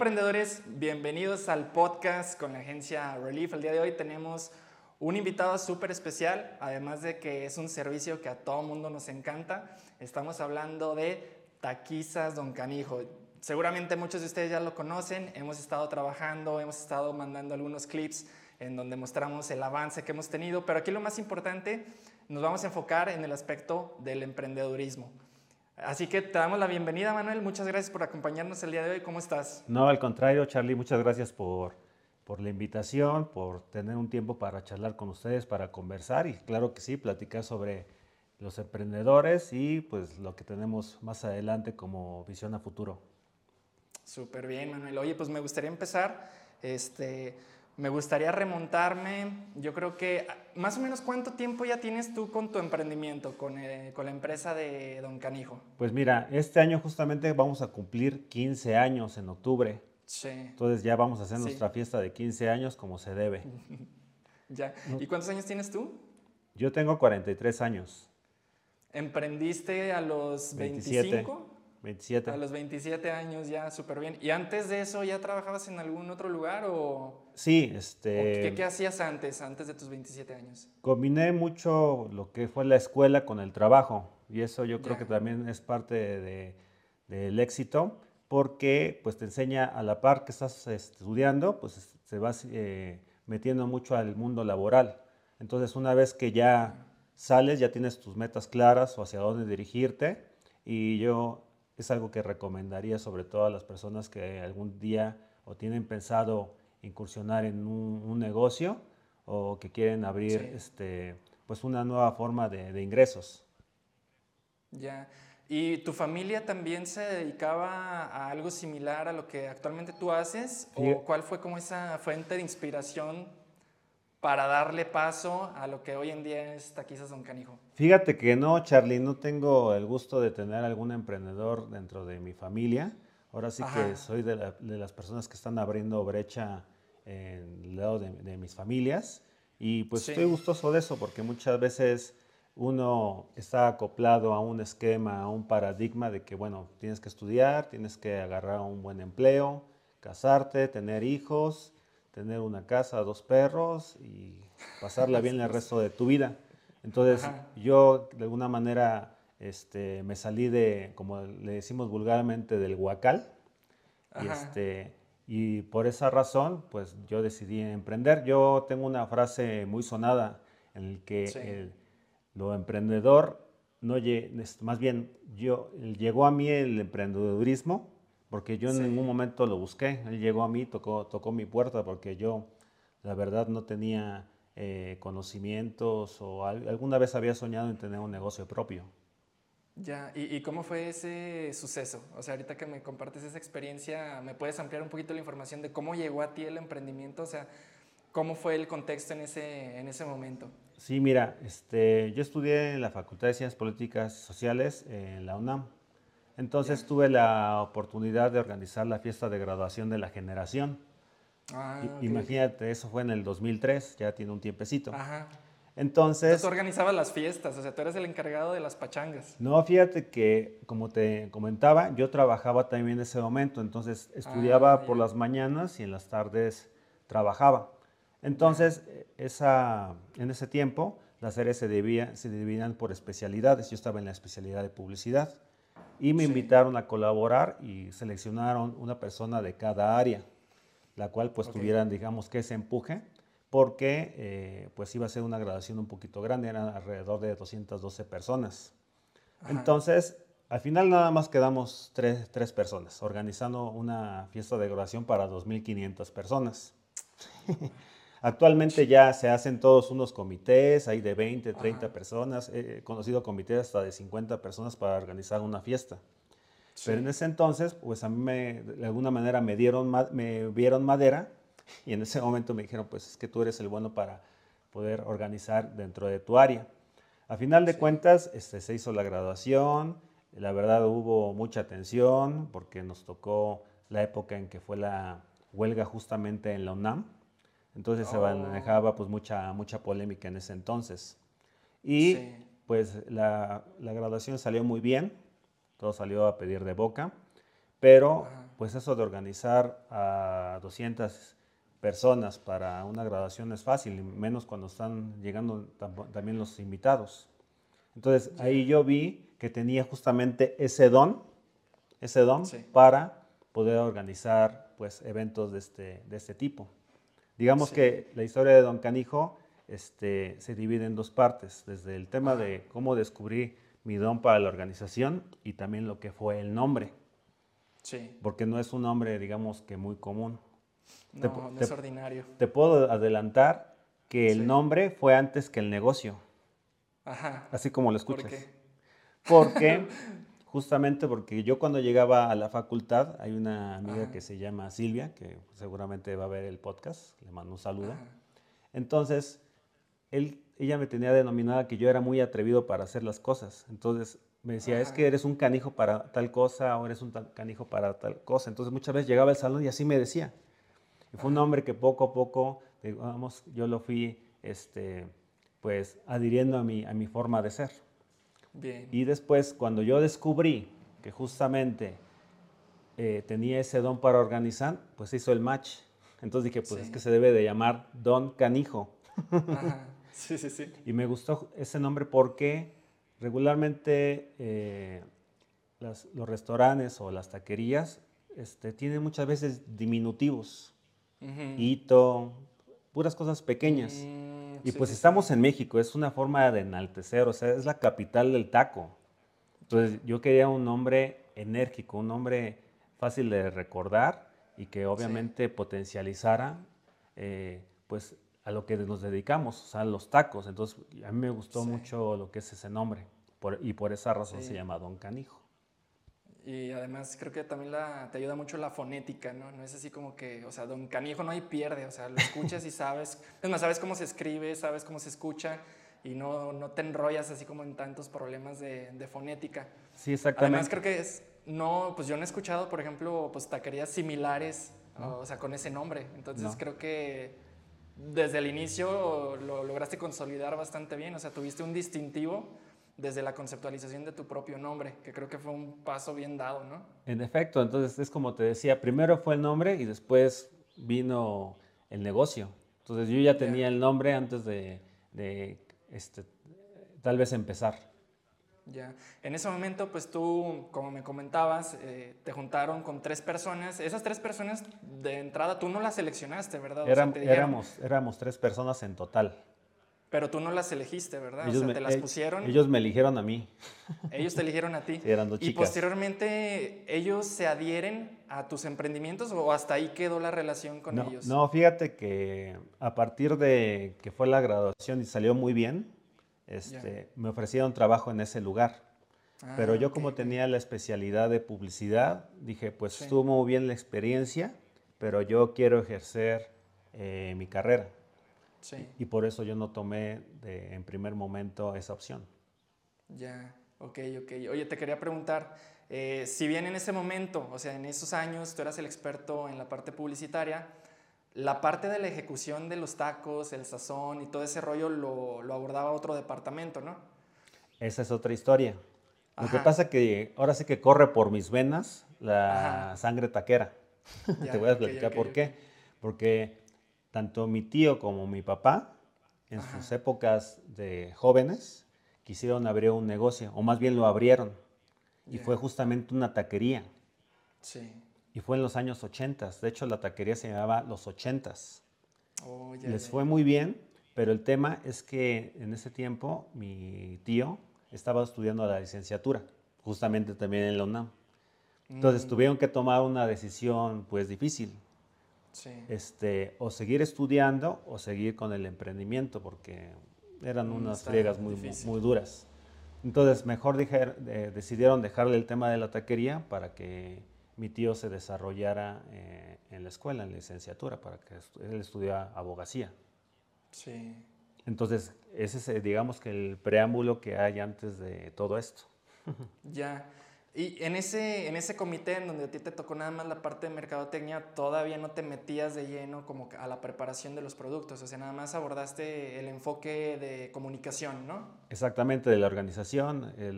emprendedores, bienvenidos al podcast con la agencia Relief. El día de hoy tenemos un invitado súper especial, además de que es un servicio que a todo mundo nos encanta. Estamos hablando de Taquizas Don Canijo. Seguramente muchos de ustedes ya lo conocen, hemos estado trabajando, hemos estado mandando algunos clips en donde mostramos el avance que hemos tenido, pero aquí lo más importante, nos vamos a enfocar en el aspecto del emprendedurismo. Así que te damos la bienvenida, Manuel. Muchas gracias por acompañarnos el día de hoy. ¿Cómo estás? No, al contrario, Charlie, muchas gracias por, por la invitación, por tener un tiempo para charlar con ustedes, para conversar y claro que sí, platicar sobre los emprendedores y pues lo que tenemos más adelante como visión a futuro. Súper bien, Manuel. Oye, pues me gustaría empezar, este, me gustaría remontarme, yo creo que más o menos cuánto tiempo ya tienes tú con tu emprendimiento, con, eh, con la empresa de Don Canijo. Pues mira, este año justamente vamos a cumplir 15 años en octubre. Sí. Entonces ya vamos a hacer nuestra fiesta de 15 años como se debe. ya. ¿Y cuántos años tienes tú? Yo tengo 43 años. ¿Emprendiste a los 27. 25? 27. A los 27 años ya, súper bien. ¿Y antes de eso ya trabajabas en algún otro lugar o...? Sí, este... qué, qué, hacías antes, antes de tus 27 años? Combiné mucho lo que fue la escuela con el trabajo y eso yo creo que también es parte de, del éxito porque pues te enseña a la par que estás estudiando, pues se va eh, metiendo mucho al mundo laboral. Entonces una vez que ya sales, ya tienes tus metas claras o hacia dónde dirigirte y yo es algo que recomendaría sobre todo a las personas que algún día o tienen pensado incursionar en un, negocio o que quieren abrir este, pues una nueva forma de, ingresos. Ya. ¿Y tu familia también se dedicaba a algo similar a lo que actualmente tú haces? ¿O cuál fue como esa fuente de inspiración para darle paso a lo que hoy en día es Taquizas Don Canijo? Fíjate que no, Charlie, no tengo el gusto de tener algún emprendedor dentro de mi familia. Ahora sí que soy de, las personas que están abriendo brecha en el lado de, mis familias y pues estoy gustoso de eso porque muchas veces uno está acoplado a un esquema, a un paradigma de que, bueno, tienes que estudiar, tienes que agarrar un buen empleo, casarte, tener hijos tener una casa, dos perros y pasarla bien el resto de tu vida. Entonces yo de alguna manera este, me salí de, como le decimos vulgarmente, del huacal. Y, este, y por esa razón, pues yo decidí emprender. Yo tengo una frase muy sonada en el que lo emprendedor, no, más bien yo, llegó a mí el emprendedurismo porque yo en ningún momento lo busqué. Él llegó a mí, tocó, tocó mi puerta, porque yo, la verdad, no tenía eh, conocimientos o alguna vez había soñado en tener un negocio propio. Ya, ¿Y, cómo fue ese suceso? O sea, ahorita que me compartes esa experiencia, ¿me puedes ampliar un poquito la información de cómo llegó a ti el emprendimiento? O sea, ¿cómo fue el contexto en ese, en ese momento? Sí, mira, este, yo estudié en la Facultad de Ciencias Políticas Sociales en la UNAM. Entonces tuve la oportunidad de organizar la fiesta de graduación de la generación. Ah, imagínate, eso fue en el 2003, ya tiene un tiempecito. Ajá. Entonces... Tú organizabas las fiestas, o sea, tú eres el encargado de las pachangas. No, fíjate que, como te comentaba, yo trabajaba también en ese momento, entonces estudiaba ah, por las mañanas y en las tardes trabajaba. Entonces, esa, en ese tiempo, las áreas se, se dividían por especialidades. Yo estaba en la especialidad de publicidad y me invitaron a colaborar y seleccionaron una persona de cada área, la cual pues tuvieran, digamos, que ese empuje, porque eh, pues iba a ser una graduación un poquito grande, eran alrededor de 212 personas. Entonces, al final nada más quedamos tres, tres, personas, organizando una fiesta de graduación para 2.500 personas. Actualmente ya se hacen todos unos comités, hay de 20, 30 personas. He conocido comités hasta de 50 personas para organizar una fiesta. Pero en ese entonces, pues a mí me, de alguna manera me dieron, me vieron madera y en ese momento me dijeron, pues es que tú eres el bueno para poder organizar dentro de tu área. A final de cuentas, este, se hizo la graduación, la verdad hubo mucha atención porque nos tocó la época en que fue la huelga justamente en la UNAM. Entonces se oh. manejaba pues mucha, mucha polémica en ese entonces. Y pues la, la, graduación salió muy bien, todo salió a pedir de boca, pero pues eso de organizar a 200 personas para una graduación no es fácil, menos cuando están llegando también los invitados. Entonces ahí yo vi que tenía justamente ese don, ese don para poder organizar pues eventos de este, de este tipo. Digamos que la historia de Don Canijo este, se divide en dos partes, desde el tema de cómo descubrí mi don para la organización y también lo que fue el nombre. Sí. Porque no es un nombre, digamos que muy común. No, no es ordinario. Te puedo adelantar que el nombre fue antes que el negocio. Ajá. Así como lo escuchas. ¿Por qué? Porque, justamente porque yo cuando llegaba a la facultad, hay una amiga que se llama Silvia, que seguramente va a ver el podcast, le mando un saludo. Entonces, él, ella me tenía denominada que yo era muy atrevido para hacer las cosas. Entonces, me decía, es que eres un canijo para tal cosa o eres un canijo para tal cosa. Entonces, muchas veces llegaba al salón y así me decía. Y fue un hombre que poco a poco, digamos, yo lo fui, este, pues, adhiriendo a mi, a mi forma de ser. Bien. Y después, cuando yo descubrí que justamente eh, tenía ese don para organizar, pues hizo el match. Entonces dije, pues es que se debe de llamar Don Canijo. Sí, sí, sí. Y me gustó ese nombre porque regularmente eh, los restaurantes o las taquerías este, tienen muchas veces diminutivos. Hito, puras cosas pequeñas. Mm, y pues estamos en México, es una forma de enaltecer, o sea, es la capital del taco. Entonces yo quería un nombre enérgico, un nombre fácil de recordar y que obviamente potencializara eh, pues a lo que nos dedicamos, o sea, los tacos. Entonces a mí me gustó mucho lo que es ese nombre y por esa razón se llama Don Canijo. Y además creo que también la, te ayuda mucho la fonética, ¿no? No es así como que, o sea, don canijo no hay pierde, o sea, lo escuchas y sabes, es más, sabes cómo se escribe, sabes cómo se escucha y no, no te enrollas así como en tantos problemas de, de fonética. Sí, exactamente. Además creo que es, no, pues yo no he escuchado, por ejemplo, pues taquerías similares, o sea, con ese nombre. Entonces creo que desde el inicio lo lograste consolidar bastante bien, o sea, tuviste un distintivo desde la conceptualización de tu propio nombre, que creo que fue un paso bien dado, ¿no? En efecto, entonces es como te decía, primero fue el nombre y después vino el negocio. Entonces yo ya tenía el nombre antes de, este, tal vez empezar. Ya. En ese momento, pues tú, como me comentabas, eh, te juntaron con tres personas. Esas tres personas de entrada tú no las seleccionaste, ¿verdad? éramos, éramos tres personas en total. Pero tú no las elegiste, ¿verdad? o sea, te las pusieron. Ellos me eligieron a mí. Ellos te eligieron a ti. eran dos chicas. Y posteriormente, ¿ellos se adhieren a tus emprendimientos o hasta ahí quedó la relación con ellos? No, fíjate que a partir de que fue la graduación y salió muy bien, este, me ofrecieron trabajo en ese lugar. Ah, Pero yo como tenía la especialidad de publicidad, dije, pues estuvo muy bien la experiencia, pero yo quiero ejercer eh, mi carrera. Y por eso yo no tomé de, en primer momento esa opción. Ya, ok, ok. Oye, te quería preguntar, eh, si bien en ese momento, o sea, en esos años tú eras el experto en la parte publicitaria, la parte de la ejecución de los tacos, el sazón y todo ese rollo lo, lo abordaba otro departamento, ¿no? Esa es otra historia. Lo que pasa es que ahora sí que corre por mis venas la sangre taquera. Te voy a explicar por qué. Porque tanto mi tío como mi papá, en sus épocas de jóvenes, quisieron abrir un negocio, o más bien lo abrieron. Y fue justamente una taquería. Sí. Y fue en los años 80. De hecho, la taquería se llamaba Los 80. Oh, Les fue muy bien, pero el tema es que en ese tiempo mi tío estaba estudiando la licenciatura, justamente también en la UNAM. Entonces mm. tuvieron que tomar una decisión pues difícil. Este, o seguir estudiando o seguir con el emprendimiento, porque eran mm, unas friegas muy, muy, duras. Entonces, mejor decidieron dejarle el tema de la taquería para que mi tío se desarrollara eh, en la escuela, en licenciatura, para que él estudiara abogacía. Sí. Entonces, ese es, digamos que el preámbulo que hay antes de todo esto. Ya. Y en ese, en ese comité en donde a ti te tocó nada más la parte de mercadotecnia, todavía no te metías de lleno como a la preparación de los productos, o sea, nada más abordaste el enfoque de comunicación, ¿no? Exactamente, de la organización, eh,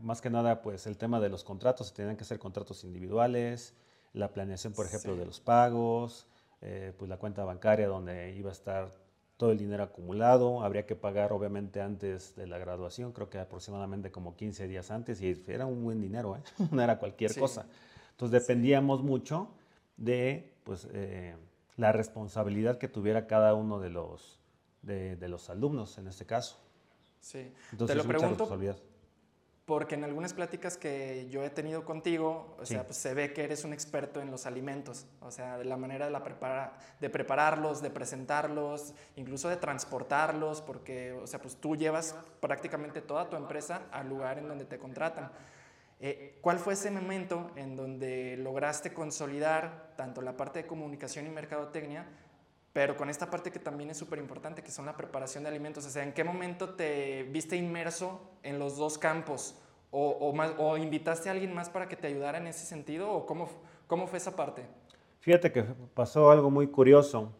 más que nada pues el tema de los contratos, tenían que ser contratos individuales, la planeación, por ejemplo, de los pagos, eh, pues la cuenta bancaria donde iba a estar todo el dinero acumulado, habría que pagar obviamente antes de la graduación, creo que aproximadamente como 15 días antes, y era un buen dinero, ¿eh? no era cualquier cosa. Entonces dependíamos mucho de pues, eh, la responsabilidad que tuviera cada uno de los, de, los alumnos en este caso. Sí, Entonces, te lo pregunto porque en algunas pláticas que yo he tenido contigo, o sea, pues se ve que eres un experto en los alimentos, o sea, de la manera de, la prepara, de prepararlos, de presentarlos, incluso de transportarlos, porque, o sea, pues tú llevas prácticamente toda tu empresa al lugar en donde te contratan. Eh, ¿Cuál fue ese momento en donde lograste consolidar tanto la parte de comunicación y mercadotecnia, pero con esta parte que también es súper importante, que son la preparación de alimentos? O sea, ¿en qué momento te viste inmerso en los dos campos? ¿O, o, invitaste a alguien más para que te ayudara en ese sentido? ¿O cómo, cómo fue esa parte? Fíjate que pasó algo muy curioso.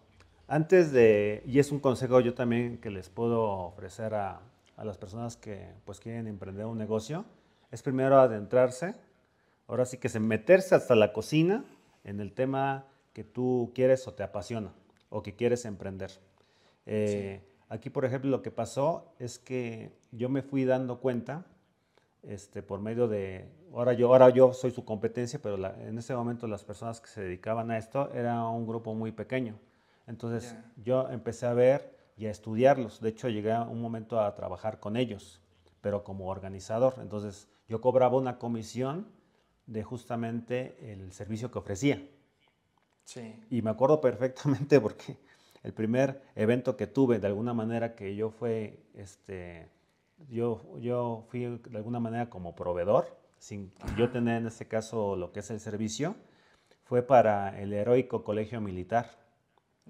Antes de, y es un consejo yo también que les puedo ofrecer a, a las personas que pues quieren emprender un negocio, es primero adentrarse, ahora sí que es meterse hasta la cocina en el tema que tú quieres o te apasiona o que quieres emprender. Eh, aquí, por ejemplo, lo que pasó es que yo me fui dando cuenta este, por medio de, ahora yo, ahora yo soy su competencia, pero en ese momento las personas que se dedicaban a esto era un grupo muy pequeño. Entonces yo empecé a ver y a estudiarlos. De hecho, llegué a un momento a trabajar con ellos, pero como organizador. Entonces yo cobraba una comisión de justamente el servicio que ofrecía. Sí. Y me acuerdo perfectamente porque el primer evento que tuve, de alguna manera que yo fue, este, yo, yo fui de alguna manera como proveedor, sin yo tener en este caso lo que es el servicio, fue para el heroico colegio militar.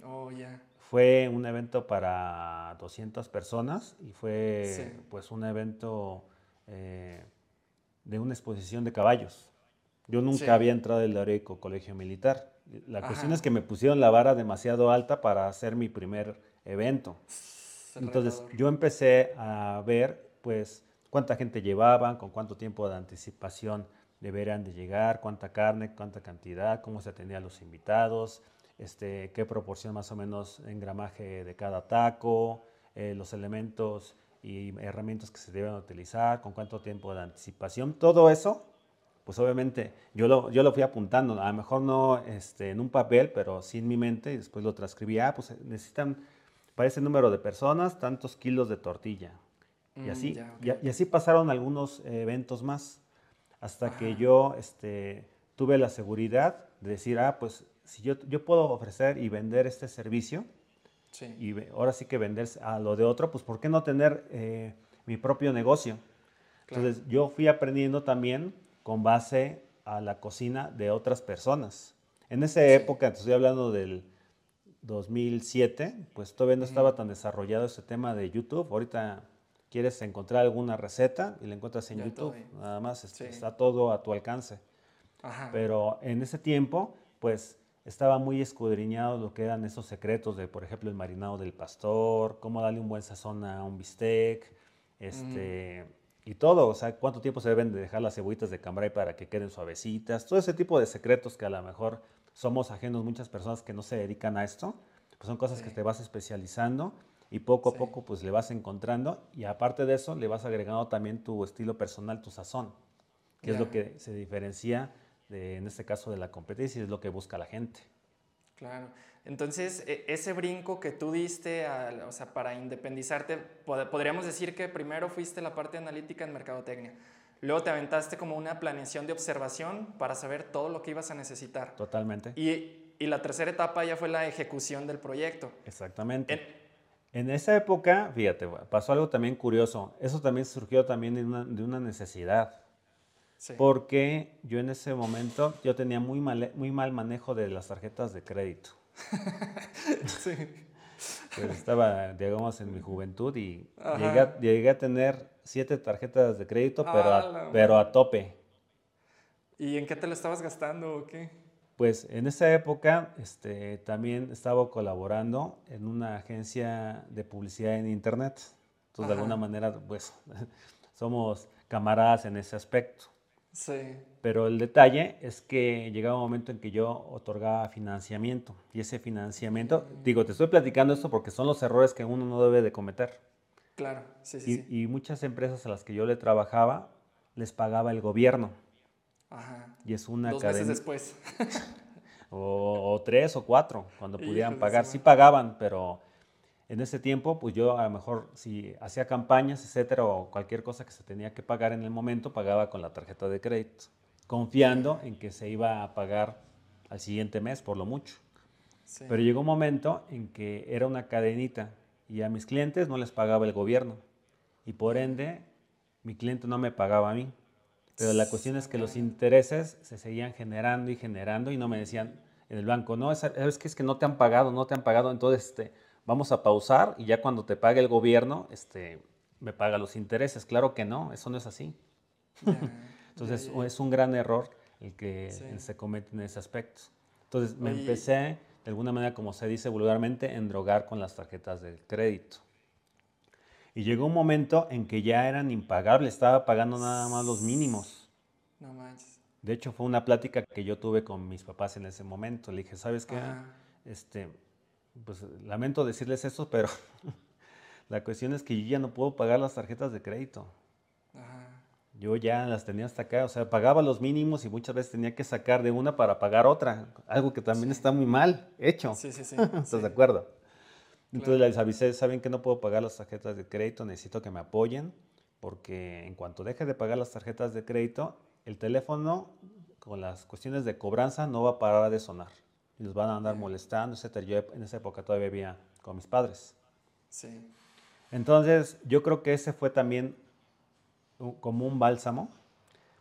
Oh, ya. Fue un evento para 200 personas y fue pues un evento eh, de una exposición de caballos. Yo nunca había entrado al heroico colegio militar. La cuestión es que me pusieron la vara demasiado alta para hacer mi primer evento. Entonces yo empecé a ver pues cuánta gente llevaban, con cuánto tiempo de anticipación deberían de llegar, cuánta carne, cuánta cantidad, cómo se atendían los invitados, este, qué proporción más o menos en gramaje de cada taco, eh, los elementos y herramientas que se deben utilizar, con cuánto tiempo de anticipación, todo eso, pues obviamente yo lo, yo lo fui apuntando, a lo mejor no este, en un papel, pero sí en mi mente, y después lo transcribí, ah, pues necesitan para ese número de personas tantos kilos de tortilla. y, mm, así, y, así pasaron algunos eventos más, hasta que yo este, tuve la seguridad de decir, ah, pues si yo, yo puedo ofrecer y vender este servicio, y ahora sí que vender a lo de otro, pues ¿por qué no tener eh, mi propio negocio? Entonces yo fui aprendiendo también con base a la cocina de otras personas. En esa época, te estoy hablando del 2007, pues todavía no estaba tan desarrollado ese tema de YouTube. Ahorita quieres encontrar alguna receta y la encuentras en YouTube. Nada más este, está todo a tu alcance. Pero en ese tiempo, pues estaba muy escudriñado lo que eran esos secretos de, por ejemplo, el marinado del pastor, cómo darle un buen sazón a un bistec, este, y todo, o sea, cuánto tiempo se deben de dejar las cebollitas de cambray para que queden suavecitas, todo ese tipo de secretos que a lo mejor somos ajenos muchas personas que no se dedican a esto, pues son cosas que te vas especializando y poco a poco pues le vas encontrando y aparte de eso le vas agregando también tu estilo personal, tu sazón, que es lo que se diferencia en este caso de la competencia, es lo que busca la gente. Claro. Entonces, e, ese brinco que tú diste, o sea, para independizarte, podríamos decir que primero fuiste la parte analítica en mercadotecnia. Luego te aventaste como una planeación de observación para saber todo lo que ibas a necesitar. Totalmente. Y, y la tercera etapa ya fue la ejecución del proyecto. Exactamente. En, esa época, fíjate, pasó algo también curioso. Eso también surgió también de una, de una necesidad. Porque yo en ese momento yo tenía muy mal, muy mal manejo de las tarjetas de crédito. sí. Pues estaba, digamos, en mi juventud y llegué a, tener siete tarjetas de crédito, pero, a, pero a tope. ¿Y en qué te lo estabas gastando o qué? Pues en esa época este, también estaba colaborando en una agencia de publicidad en Internet. Entonces, de alguna manera, pues, somos camaradas en ese aspecto. Sí. Pero el detalle es que llegaba un momento en que yo otorgaba financiamiento. Y ese financiamiento, digo, te estoy platicando esto porque son los errores que uno no debe de cometer. Claro, sí, sí. Y, y muchas empresas a las que yo le trabajaba les pagaba el gobierno. Ajá. Y es una Dos meses después. o, o, tres o cuatro, cuando pudieran pagar. Sí pagaban, pero en ese tiempo, pues yo a lo mejor si hacía campañas, etcétera, o cualquier cosa que se tenía que pagar en el momento, pagaba con la tarjeta de crédito, confiando en que se iba a pagar al siguiente mes, por lo mucho. Sí. Pero llegó un momento en que era una cadenita y a mis clientes no les pagaba el gobierno. Y por ende, mi cliente no me pagaba a mí. Pero la cuestión es que los intereses se seguían generando y generando y no me decían en el banco, no, es, es que es que no te han pagado, no te han pagado, entonces este, vamos a pausar y ya cuando te pague el gobierno, este, me paga los intereses. Claro que no, eso no es así. Entonces es un gran error el que Sí. se comete en ese aspecto. Entonces me Oye. empecé, de alguna manera, como se dice vulgarmente, en drogar con las tarjetas de crédito. Y llegó un momento en que ya eran impagables, estaba pagando nada más los mínimos. No manches. De hecho, fue una plática que yo tuve con mis papás en ese momento. Le dije, ¿sabes qué? Ajá. Este, pues lamento decirles esto, pero la cuestión es que yo ya no puedo pagar las tarjetas de crédito. Ajá. Yo ya las tenía hasta acá, o sea, pagaba los mínimos y muchas veces tenía que sacar de una para pagar otra, algo que también Sí. está muy mal hecho. Sí, sí, sí. ¿Estás sí. de acuerdo? Entonces Claro. les avisé, saben que no puedo pagar las tarjetas de crédito, necesito que me apoyen, porque en cuanto deje de pagar las tarjetas de crédito, el teléfono con las cuestiones de cobranza no va a parar de sonar. Y los van a andar molestando, etc. Yo en esa época todavía vivía con mis padres. Sí. Entonces, yo creo que ese fue también un- como un bálsamo,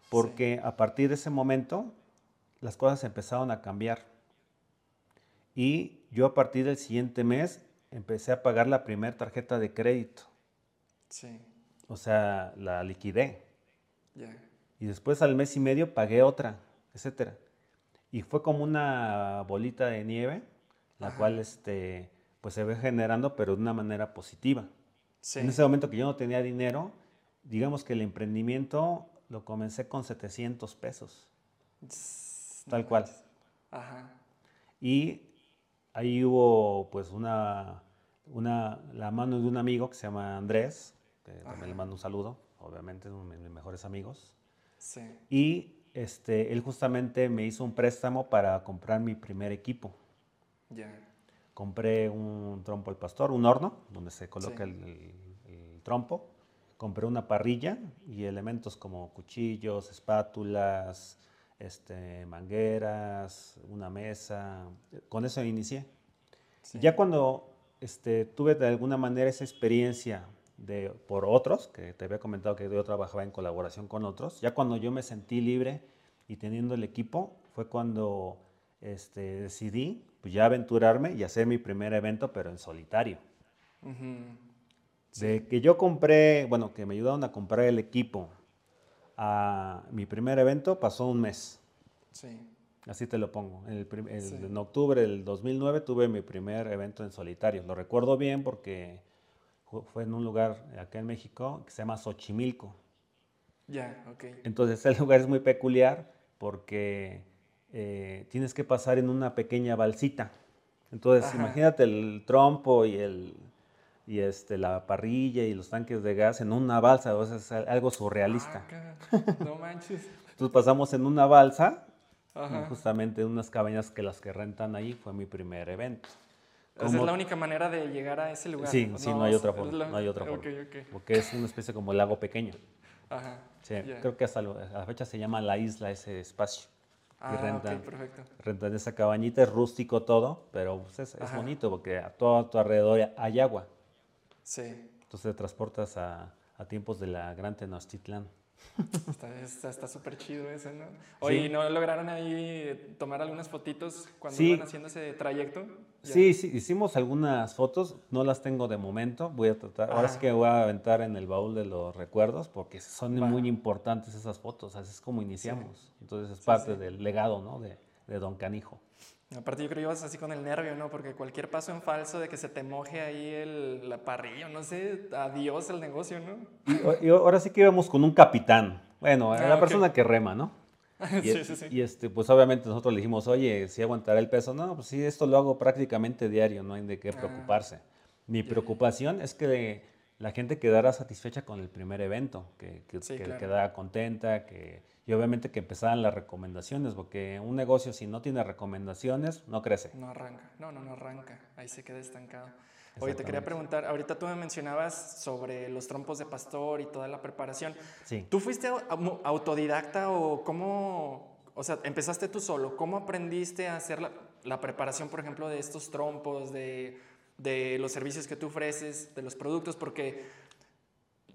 porque a partir de ese momento las cosas empezaron a cambiar. Y yo a partir del siguiente mes empecé a pagar la primera tarjeta de crédito, Sí. o sea, la liquidé. Ya. Y después al mes y medio pagué otra, etcétera. Y fue como una bolita de nieve, la Ajá. cual este, pues se ve generando, pero de una manera positiva. Sí. En ese momento que yo no tenía dinero, digamos que el emprendimiento lo comencé con 700 pesos. Tal cual. Ajá. Y ahí hubo pues una, una, la mano de un amigo que se llama Andrés, que también le Ajá. mando un saludo, obviamente es uno de mis mejores amigos. Sí. Y este, él justamente me hizo un préstamo para comprar mi primer equipo. Ya. Compré un trompo al pastor, un horno donde se coloca Sí. el, el- el trompo. Compré una parrilla y elementos como cuchillos, espátulas, este, mangueras, una mesa. Con eso inicié. Sí. Ya cuando este, tuve de alguna manera esa experiencia de, por otros, que te había comentado que yo trabajaba en colaboración con otros, ya cuando yo me sentí libre y teniendo el equipo, fue cuando este, decidí pues, ya aventurarme y hacer mi primer evento, pero en solitario. De que yo compré, bueno, que me ayudaron a comprar el equipo a mi primer evento, pasó un mes. Sí. Así te lo pongo. En, el el- Sí. en octubre del 2009 tuve mi primer evento en solitario. Lo recuerdo bien porque fue en un lugar acá en México que se llama Xochimilco. Ya, ok. Entonces el lugar es muy peculiar porque eh, tienes que pasar en una pequeña balsita. Entonces Ajá. imagínate el trompo y, el, y este, la parrilla y los tanques de gas en una balsa. O sea, es al- algo surrealista. Ah, no manches. Entonces pasamos en una balsa Ajá. justamente en unas cabañas que las que rentan ahí fue mi primer evento. Esa es Como- la única manera de llegar a ese lugar. Sí, ¿o sí, no hay otra Es forma, la- no hay otra forma. ok. Porque es una especie como lago pequeño. Ajá. Sí, ya. creo que hasta la fecha se llama la isla ese espacio. Ah, y rentan, ok, perfecto. rentan esa cabañita, es rústico todo, pero pues, es, es bonito porque a todo a tu alrededor hay agua. Sí. Entonces te transportas a, a tiempos de la Gran Tenochtitlán. Está súper chido eso, ¿no? Oye, Sí. ¿y ¿no lograron ahí tomar algunas fotitos cuando Sí. iban haciendo ese trayecto? Ya. Sí, sí, hicimos algunas fotos, no las tengo de momento, voy a tratar, ahora sí que voy a aventar en el baúl de los recuerdos porque son Va. muy importantes esas fotos, así es como iniciamos. Entonces es parte del legado, ¿no? De, de Don Canijo. Aparte yo creo que ibas así con el nervio, ¿no? Porque cualquier paso en falso de que se te moje ahí el, la parrilla, no sé, adiós el negocio, ¿no? Y, ahora sí que íbamos con un capitán. Bueno, ah, la persona que rema, ¿no? Y, sí, sí, sí. y este, pues obviamente nosotros le dijimos, oye, si aguantará el peso. No, pues sí, esto lo hago prácticamente diario, no hay de qué ah. preocuparse. Mi preocupación es que la gente quedara satisfecha con el primer evento, que, que, quedara contenta, que, y obviamente que empezaran las recomendaciones, porque un negocio si no tiene recomendaciones, no crece. No arranca, no, no, no arranca, ahí se queda estancado. Oye, te quería preguntar, ahorita tú me mencionabas sobre los trompos de pastor y toda la preparación. Sí. ¿Tú fuiste autodidacta o cómo, o sea, empezaste tú solo? ¿Cómo aprendiste a hacer la, la preparación, por ejemplo, de estos trompos, de de los servicios que tú ofreces, de los productos, porque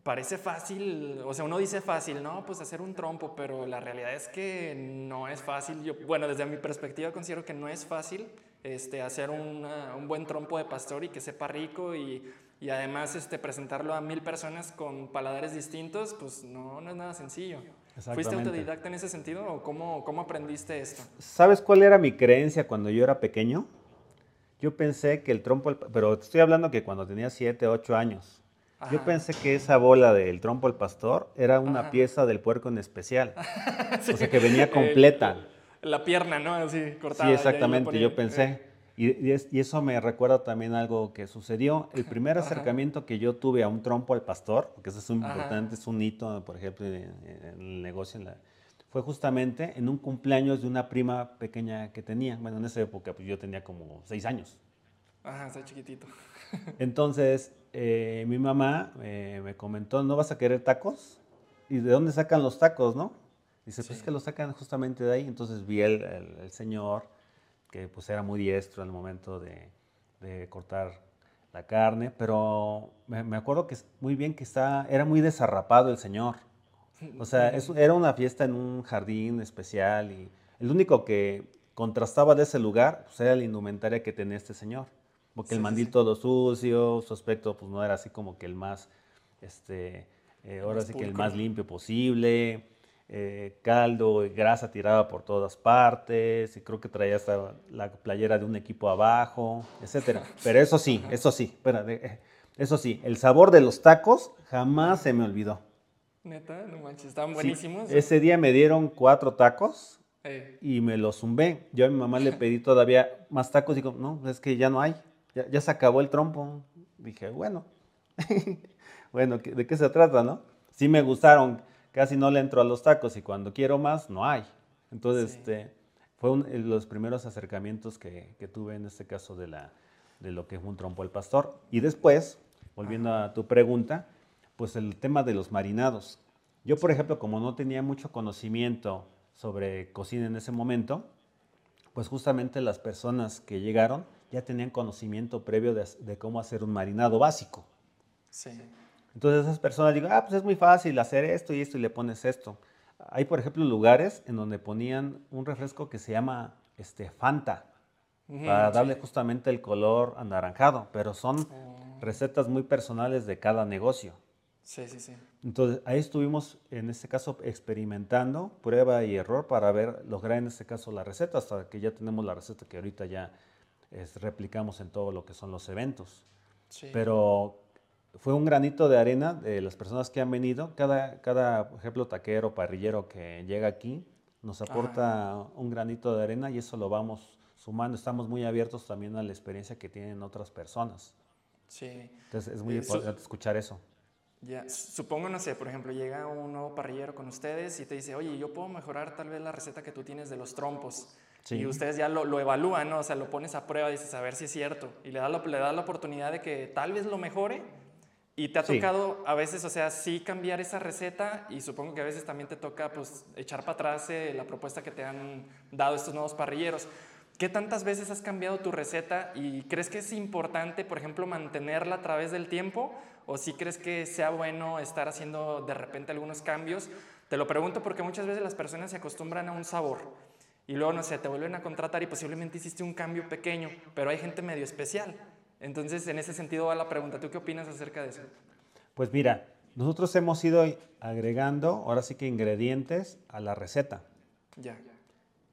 parece fácil, o sea, uno dice fácil, no, pues hacer un trompo, pero la realidad es que no es fácil. Yo, bueno, desde mi perspectiva considero que no es fácil este, hacer un buen trompo de pastor y que sepa rico y, y, además este, presentarlo a mil personas con paladares distintos, pues no, no es nada sencillo. ¿Fuiste autodidacta en ese sentido o cómo, cómo aprendiste esto? ¿Sabes cuál era mi creencia cuando yo era pequeño? Yo pensé que el trompo, pero estoy hablando que cuando tenía 7, 8 años, yo pensé que esa bola del trompo al pastor era una pieza del puerco en especial. O sea, que venía completa. la pierna, ¿no? Así, cortada. Sí, exactamente, yo pensé. Y, eso me recuerda también algo que sucedió. El primer acercamiento que yo tuve a un trompo al pastor, porque eso es muy importante, es un hito, por ejemplo, en, el negocio, fue justamente en un cumpleaños de una prima pequeña que tenía. Bueno, en esa época pues yo tenía como seis años. Ajá, está chiquitito. Entonces, eh, mi mamá eh, me comentó, ¿no vas a querer tacos? ¿Y de dónde sacan los tacos, no? Dice, pues es que los sacan justamente de ahí. Entonces vi el, el, señor, que pues era muy diestro en el momento de, de cortar la carne, pero me, me, acuerdo que muy bien que está, era muy desarrapado el señor. O sea, era una fiesta en un jardín especial y el único que contrastaba de ese lugar pues, era la indumentaria que tenía este señor. Porque el mandil todo sucio, su aspecto pues no era así como que el más, este, eh, ahora sí que el más limpio posible, eh, caldo y grasa tirada por todas partes, y creo que traía hasta la playera de un equipo abajo, etcétera. Pero eso sí, eso sí, eh, eso sí, el sabor de los tacos jamás se me olvidó. Neta, no manches, estaban buenísimos. ese día me dieron cuatro tacos y me los zumbé. Yo a mi mamá le pedí todavía más tacos y digo, no, es que ya no hay, ya, se acabó el trompo. Dije, bueno, bueno, ¿de qué se trata, no? Sí me gustaron, casi no le entro a los tacos y cuando quiero más, no hay. Entonces, este, fue uno de los primeros acercamientos que, que, tuve en este caso de, la, de lo que es un trompo al pastor. Y después, volviendo a tu pregunta, pues el tema de los marinados. Yo, por ejemplo, como no tenía mucho conocimiento sobre cocina en ese momento, pues justamente las personas que llegaron ya tenían conocimiento previo de, cómo hacer un marinado básico. Sí. Entonces esas personas digo, ah, pues es muy fácil hacer esto y esto y le pones esto. Hay, por ejemplo, lugares en donde ponían un refresco que se llama este, Fanta, para darle justamente el color anaranjado, pero son oh. recetas muy personales de cada negocio. Sí, sí, sí. Entonces ahí estuvimos en este caso experimentando prueba y error para ver, lograr en este caso la receta, hasta que ya tenemos la receta que ahorita ya replicamos en todo lo que son los eventos. Sí. Pero fue un granito de arena de las personas que han venido. Cada, cada por ejemplo, taquero, parrillero que llega aquí nos aporta un granito de arena y eso lo vamos sumando. Estamos muy abiertos también a la experiencia que tienen otras personas. Sí. Entonces es muy importante escuchar eso. Ya, supongo, no sé, por ejemplo, llega un nuevo parrillero con ustedes y te dice, oye, yo puedo mejorar tal vez la receta que tú tienes de los trompos. Y ustedes ya lo, lo, evalúan, ¿no? O sea, lo pones a prueba, dices, a ver si es cierto. Y le das le da la oportunidad de que tal vez lo mejore. Y te ha tocado a veces, o sea, sí cambiar esa receta y supongo que a veces también te toca, pues, echar para atrás eh, la propuesta que te han dado estos nuevos parrilleros. ¿Qué tantas veces has cambiado tu receta y crees que es importante, por ejemplo, mantenerla a través del tiempo? ¿O si crees que sea bueno estar haciendo de repente algunos cambios? Te lo pregunto porque muchas veces las personas se acostumbran a un sabor y luego, no sé, te vuelven a contratar y posiblemente hiciste un cambio pequeño, pero hay gente medio especial. Entonces, en ese sentido va la pregunta, ¿tú qué opinas acerca de eso? Pues mira, nosotros hemos ido agregando, ahora sí que ingredientes a la receta. Ya.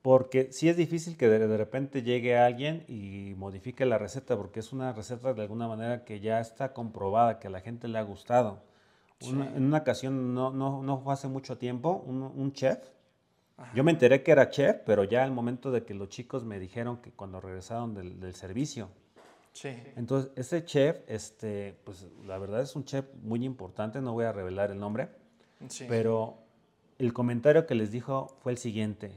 Porque sí es difícil que de, repente llegue alguien y modifique la receta, porque es una receta de alguna manera que ya está comprobada, que a la gente le ha gustado. en una ocasión, no, no, no fue hace mucho tiempo, un, chef, yo me enteré que era chef, pero ya al momento de que los chicos me dijeron que cuando regresaron del, del servicio, Sí. Entonces, ese chef, este, pues la verdad es un chef muy importante, no voy a revelar el nombre, pero el comentario que les dijo fue el siguiente.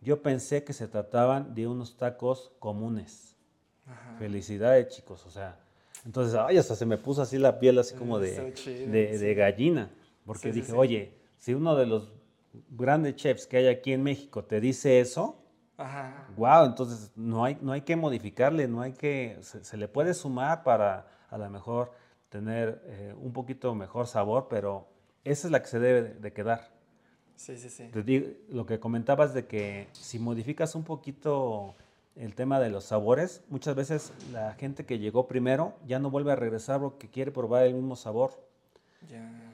Yo pensé que se trataban de unos tacos comunes. Felicidades, chicos. O sea, entonces, ay, hasta se me puso así la piel, así como de, de, gallina. Porque dije, oye, si uno de los grandes chefs que hay aquí en México te dice eso, wow, entonces no hay, no hay que modificarle, no hay que, se, le puede sumar para a lo mejor tener eh, un poquito mejor sabor, pero esa es la que se debe de quedar. Sí, sí, sí. lo que comentabas de que si modificas un poquito el tema de los sabores, muchas veces la gente que llegó primero ya no vuelve a regresar porque quiere probar el mismo sabor.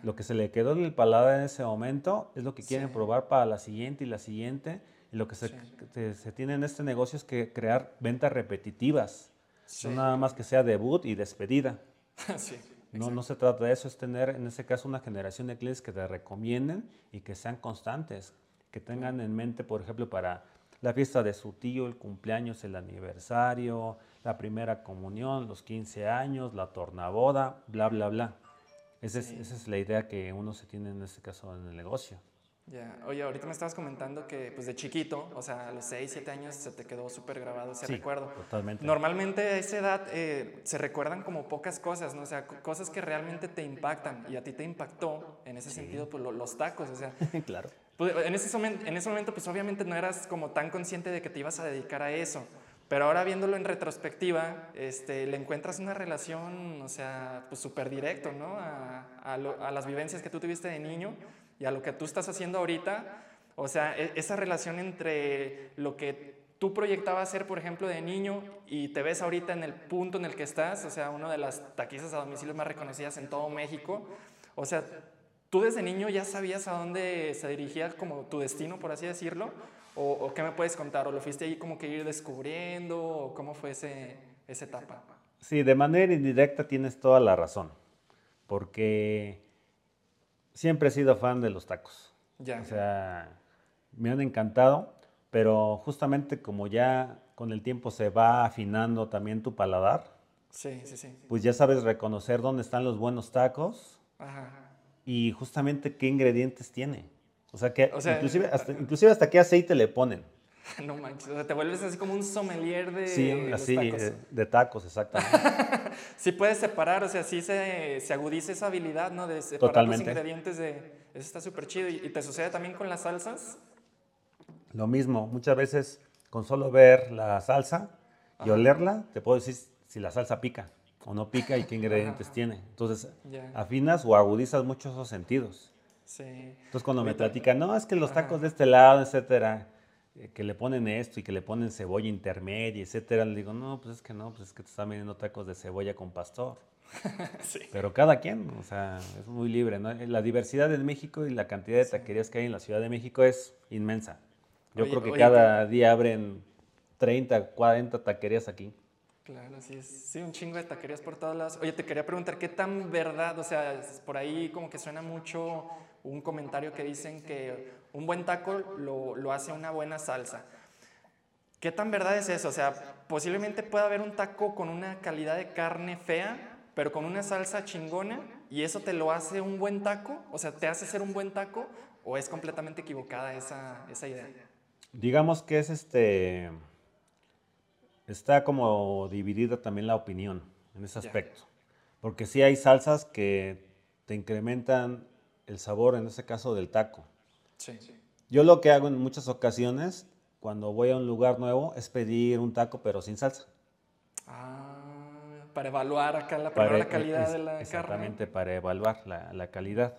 Lo que se le quedó en el paladar en ese momento es lo que quieren probar para la siguiente y la siguiente. Y lo que se, se, tiene en este negocio es que crear ventas repetitivas. No nada más que sea debut y despedida. sí. No, no se trata de eso, es tener en ese caso una generación de clientes que te recomienden y que sean constantes, que tengan en mente, por ejemplo, para la fiesta de su tío, el cumpleaños, el aniversario, la primera comunión, los 15 años, la tornaboda, bla, bla, bla. Esa, es, esa es la idea que uno se tiene en este caso en el negocio. Ya, oye, ahorita me estabas comentando que pues de chiquito, o sea, a los 6, 7 años se te quedó súper grabado ese recuerdo. Totalmente. Normalmente a esa edad eh, se recuerdan como pocas cosas, ¿no? O sea, cosas que realmente te impactan y a ti te impactó en ese sentido pues los tacos, o sea. claro. Pues, en, ese momento, en ese momento pues obviamente no eras como tan consciente de que te ibas a dedicar a eso. Pero ahora viéndolo en retrospectiva, este, le encuentras una relación, o sea, pues súper directo, ¿no? A, las vivencias que tú tuviste de niño y a lo que tú estás haciendo ahorita, o sea, e, esa relación entre lo que tú proyectabas ser, por ejemplo, de niño y te ves ahorita en el punto en el que estás, o sea, una de las taquizas a domicilio más reconocidas en todo México, o sea, tú desde niño ya sabías a dónde se dirigía como tu destino, por así decirlo, o, qué me puedes contar, o lo fuiste ahí como que ir descubriendo, o cómo fue ese, esa etapa. Sí, de manera indirecta tienes toda la razón, porque siempre he sido fan de los tacos. Ya. O sea, me han encantado, pero justamente como ya con el tiempo se va afinando también tu paladar, sí, sí, sí. pues ya sabes reconocer dónde están los buenos tacos Ajá. y justamente qué ingredientes tiene. O sea, que inclusive, hasta, inclusive hasta qué aceite le ponen. No manches, o sea, te vuelves así como un sommelier de Sí, así, tacos. Eh, de tacos, exactamente. sí puedes separar, o sea, sí se, se agudiza esa habilidad, ¿no? De separar los ingredientes de... Eso está súper chido. ¿Y, te sucede también con las salsas? Lo mismo, muchas veces con solo ver la salsa y olerla, te puedo decir si la salsa pica o no pica y qué ingredientes tiene. Entonces, afinas o agudizas mucho esos sentidos. Sí. Entonces, cuando me platican, no, es que los tacos de este lado, etcétera, eh, que le ponen esto y que le ponen cebolla intermedia, etcétera, le digo, no, pues es que no, pues es que te están vendiendo tacos de cebolla con pastor. sí. Pero cada quien, o sea, es muy libre, ¿no? La diversidad en México y la cantidad de taquerías que hay en la Ciudad de México es inmensa. Yo creo que cada día abren 30, 40 taquerías aquí. Claro, sí, es, sí, un chingo de taquerías por todos lados. Oye, te quería preguntar, ¿qué tan verdad? O sea, por ahí como que suena mucho un comentario que dicen que un buen taco lo, lo hace una buena salsa. ¿Qué tan verdad es eso? O sea, posiblemente pueda haber un taco con una calidad de carne fea, pero con una salsa chingona, y eso te lo hace un buen taco, o sea, te hace ser un buen taco, o es completamente equivocada esa, esa idea. Digamos que es este está como dividida también la opinión en ese aspecto. Porque sí hay salsas que te incrementan el sabor, en ese caso del taco. Sí. Yo lo que hago en muchas ocasiones, cuando voy a un lugar nuevo, es pedir un taco pero sin salsa. Ah, para evaluar acá la, para, calidad de la carne. Exactamente, para evaluar la, calidad.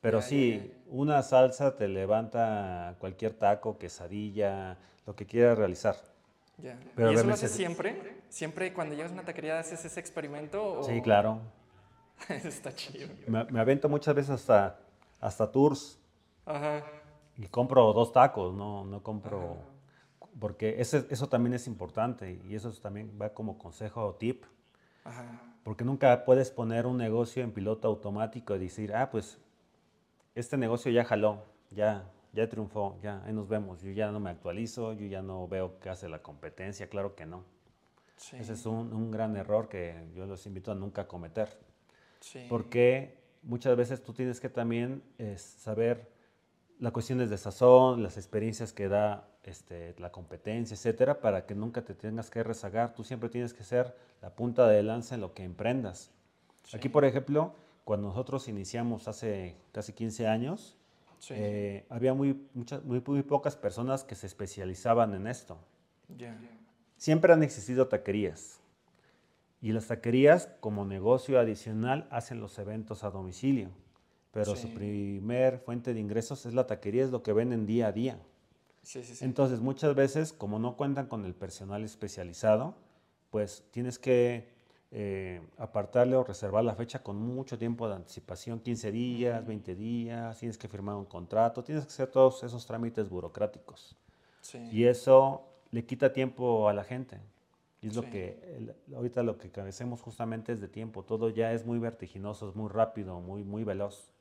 Pero sí, una salsa te levanta cualquier taco, quesadilla, lo que quieras realizar. Pero ¿Y eso lo haces siempre? ¿Siempre cuando llegas a una taquería haces ese experimento? Sí, claro. Está chido. Me, avento muchas veces hasta, hasta tours. Ajá. Y compro dos tacos, no, no compro porque ese, eso también es importante y eso también va como consejo o tip. Porque nunca puedes poner un negocio en piloto automático y decir, ah, pues este negocio ya jaló, ya, ya triunfó, ya, ahí nos vemos. Yo ya no me actualizo, yo ya no veo qué hace la competencia, claro que no. Ese es un, un, gran error que yo los invito a nunca cometer. Porque muchas veces tú tienes que también saber las cuestiones de sazón, las experiencias que da este, la competencia, etcétera, para que nunca te tengas que rezagar. Tú siempre tienes que ser la punta de lanza en lo que emprendas. Aquí, por ejemplo, cuando nosotros iniciamos hace casi 15 años, eh, había muy, muchas, muy, muy, pocas personas que se especializaban en esto. Siempre han existido taquerías. Y las taquerías, como negocio adicional, hacen los eventos a domicilio. Pero su primer fuente de ingresos es la taquería, es lo que venden día a día. Entonces, muchas veces, como no cuentan con el personal especializado, pues tienes que eh, apartarle o reservar la fecha con mucho tiempo de anticipación, 15 días, 20 días, tienes que firmar un contrato, tienes que hacer todos esos trámites burocráticos. Y eso le quita tiempo a la gente. Y es lo que, ahorita lo que cabecemos justamente es de tiempo. Todo ya es muy vertiginoso, es muy rápido, muy, muy veloz.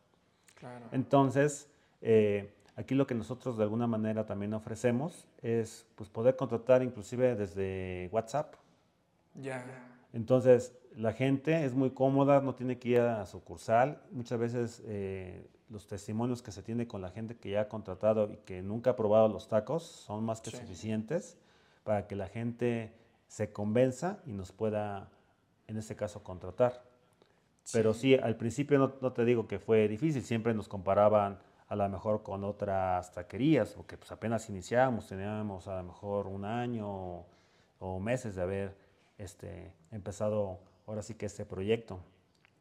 Entonces, eh, aquí lo que nosotros de alguna manera también ofrecemos es pues, poder contratar inclusive desde WhatsApp. Ya. Entonces, la gente es muy cómoda, no tiene que ir a sucursal. Muchas veces eh, los testimonios que se tiene con la gente que ya ha contratado y que nunca ha probado los tacos son más que suficientes para que la gente se convenza y nos pueda, en este caso, contratar. Pero sí, al principio no, te digo que fue difícil, siempre nos comparaban a lo mejor con otras taquerías, porque pues apenas iniciábamos, teníamos a lo mejor un año o, meses de haber este, empezado ahora sí que este proyecto.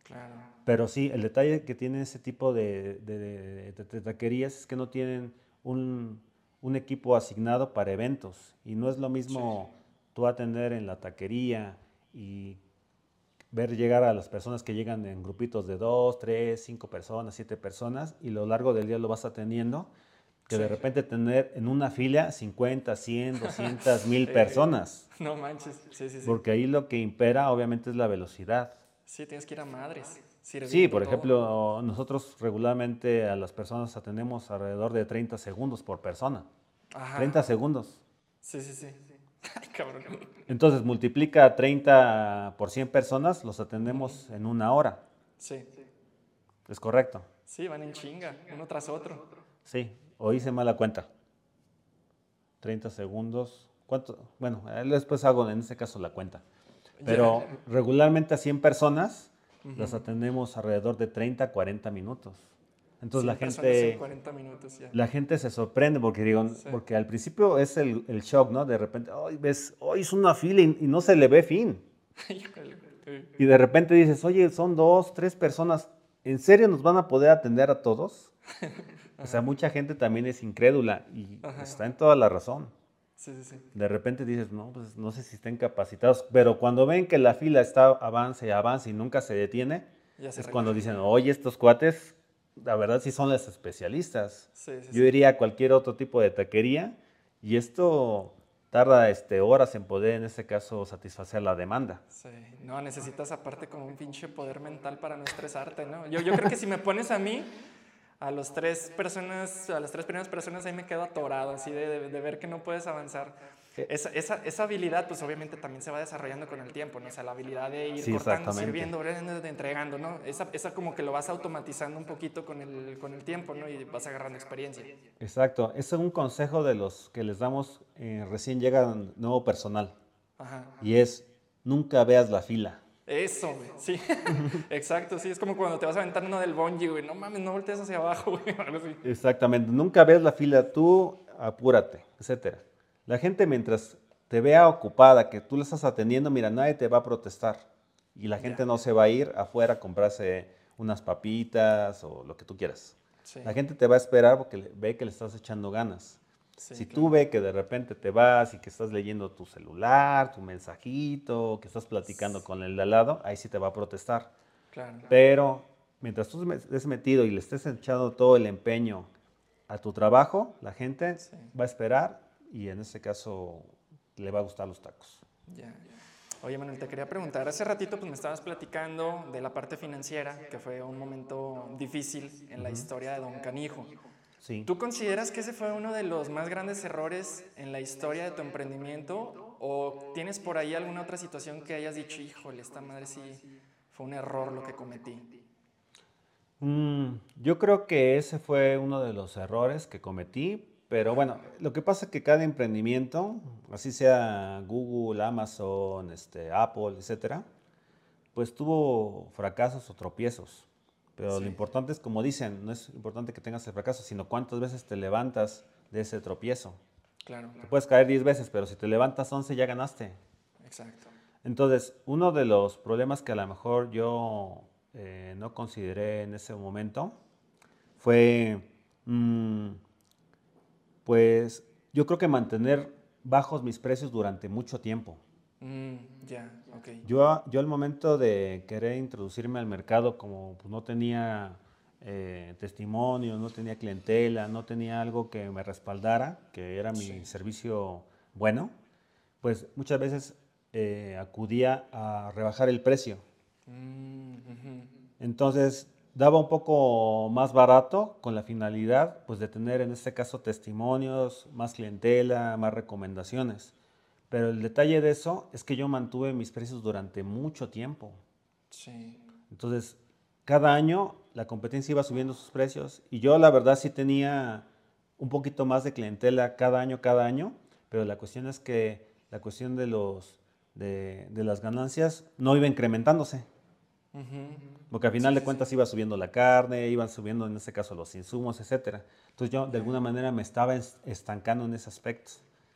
Claro. Pero sí, el detalle que tiene ese tipo de, de, taquerías es que no tienen un, un, equipo asignado para eventos y no es lo mismo tú atender en la taquería y ver llegar a las personas que llegan en grupitos de dos, tres, cinco personas, siete personas, y a lo largo del día lo vas atendiendo, que de repente tener en una fila 50, 100, 200, mil personas. No manches, sí, sí, sí. Porque ahí lo que impera obviamente es la velocidad. Sí, tienes que ir a madres. Sí, por ejemplo, nosotros regularmente a las personas atendemos alrededor de 30 segundos por persona. Ajá. 30 segundos. Sí, sí, sí. Ay, cabrón. Entonces, multiplica 30 por 100 personas, los atendemos en una hora. Sí. ¿Es correcto? Sí, van en chinga, uno tras otro. Sí, o hice mala cuenta. 30 segundos. ¿Cuánto? Bueno, después hago en este caso la cuenta. Pero regularmente a 100 personas las atendemos alrededor de 30 40 minutos. Entonces la gente, la gente se sorprende porque digo, porque al principio es el, el, shock, ¿no? De repente, hoy ves, hoy es una fila y, no se le ve fin. y de repente dices, oye, son dos, tres personas, ¿en serio nos van a poder atender a todos? o sea, mucha gente también es incrédula y está en toda la razón. Sí, sí, sí. De repente dices, no, pues no sé si estén capacitados, pero cuando ven que la fila está avance y avance y nunca se detiene, es cuando dicen, oye, estos cuates la verdad sí son las especialistas. Yo iría a cualquier otro tipo de taquería y esto tarda este, horas en poder, en este caso, satisfacer la demanda. Sí, no, necesitas aparte como un pinche poder mental para no estresarte, ¿no? Yo, yo creo que si me pones a mí, a, los tres personas, a las tres primeras personas ahí me quedo atorado, así de, de ver que no puedes avanzar. Esa, esa, esa, habilidad, pues obviamente también se va desarrollando con el tiempo, ¿no? O sea, la habilidad de ir cortando, sirviendo, entregando, ¿no? Esa, esa, como que lo vas automatizando un poquito con el, con el tiempo, ¿no? Y vas agarrando experiencia. Exacto. Ese es un consejo de los que les damos eh, recién llega nuevo personal. Ajá, Y es, nunca veas la fila. Eso, güey. Sí, exacto. Sí, es como cuando te vas a aventar uno del bungee, güey. No mames, no voltees hacia abajo, güey. Exactamente. Nunca veas la fila. Tú apúrate, etcétera. La gente mientras te vea ocupada, que tú le estás atendiendo, mira, nadie te va a protestar. Y la gente no se va a ir afuera a comprarse unas papitas o lo que tú quieras. La gente te va a esperar porque ve que le estás echando ganas. si tú ves que de repente te vas y que estás leyendo tu celular, tu mensajito, que estás platicando con el de al lado, ahí sí te va a protestar. Pero mientras tú estés metido y le estés echando todo el empeño a tu trabajo, la gente va a esperar y en este caso le va a gustar los tacos. Ya. Oye, Manuel, te quería preguntar, hace ratito pues me estabas platicando de la parte financiera, que fue un momento difícil en la historia de Don Canijo. Sí. ¿Tú consideras que ese fue uno de los más grandes errores en la historia de tu emprendimiento? ¿O tienes por ahí alguna otra situación que hayas dicho, híjole, esta madre sí fue un error lo que cometí? Mm, yo creo que ese fue uno de los errores que cometí, pero bueno, lo que pasa es que cada emprendimiento, así sea Google, Amazon, este, Apple, etcétera, pues tuvo fracasos o tropiezos. Pero lo importante es, como dicen, no es importante que tengas el fracaso, sino cuántas veces te levantas de ese tropiezo. Claro. Te puedes caer 10 veces, pero si te levantas 11 ya ganaste. Exacto. Entonces, uno de los problemas que a lo mejor yo eh, no consideré en ese momento fue, mm, pues, yo creo que mantener bajos mis precios durante mucho tiempo. Mm, ya, ok. Yo, yo al momento de querer introducirme al mercado, como pues, no tenía eh, testimonio, no tenía clientela, no tenía algo que me respaldara, que era mi Sí. servicio bueno, pues muchas veces eh, acudía a rebajar el precio. Mm. Entonces daba un poco más barato con la finalidad pues, de tener en este caso testimonios, más clientela, más recomendaciones. Pero el detalle de eso es que yo mantuve mis precios durante mucho tiempo. Sí. Entonces, cada año la competencia iba subiendo sus precios y yo la verdad sí tenía un poquito más de clientela cada año, cada año, pero la cuestión es que la cuestión de, los, de, de las ganancias no iba incrementándose. Ujú. Porque al final de cuentas iba subiendo la carne, iban subiendo en este caso los insumos, etcétera. Entonces yo de alguna manera me estaba es- estancando en ese aspecto.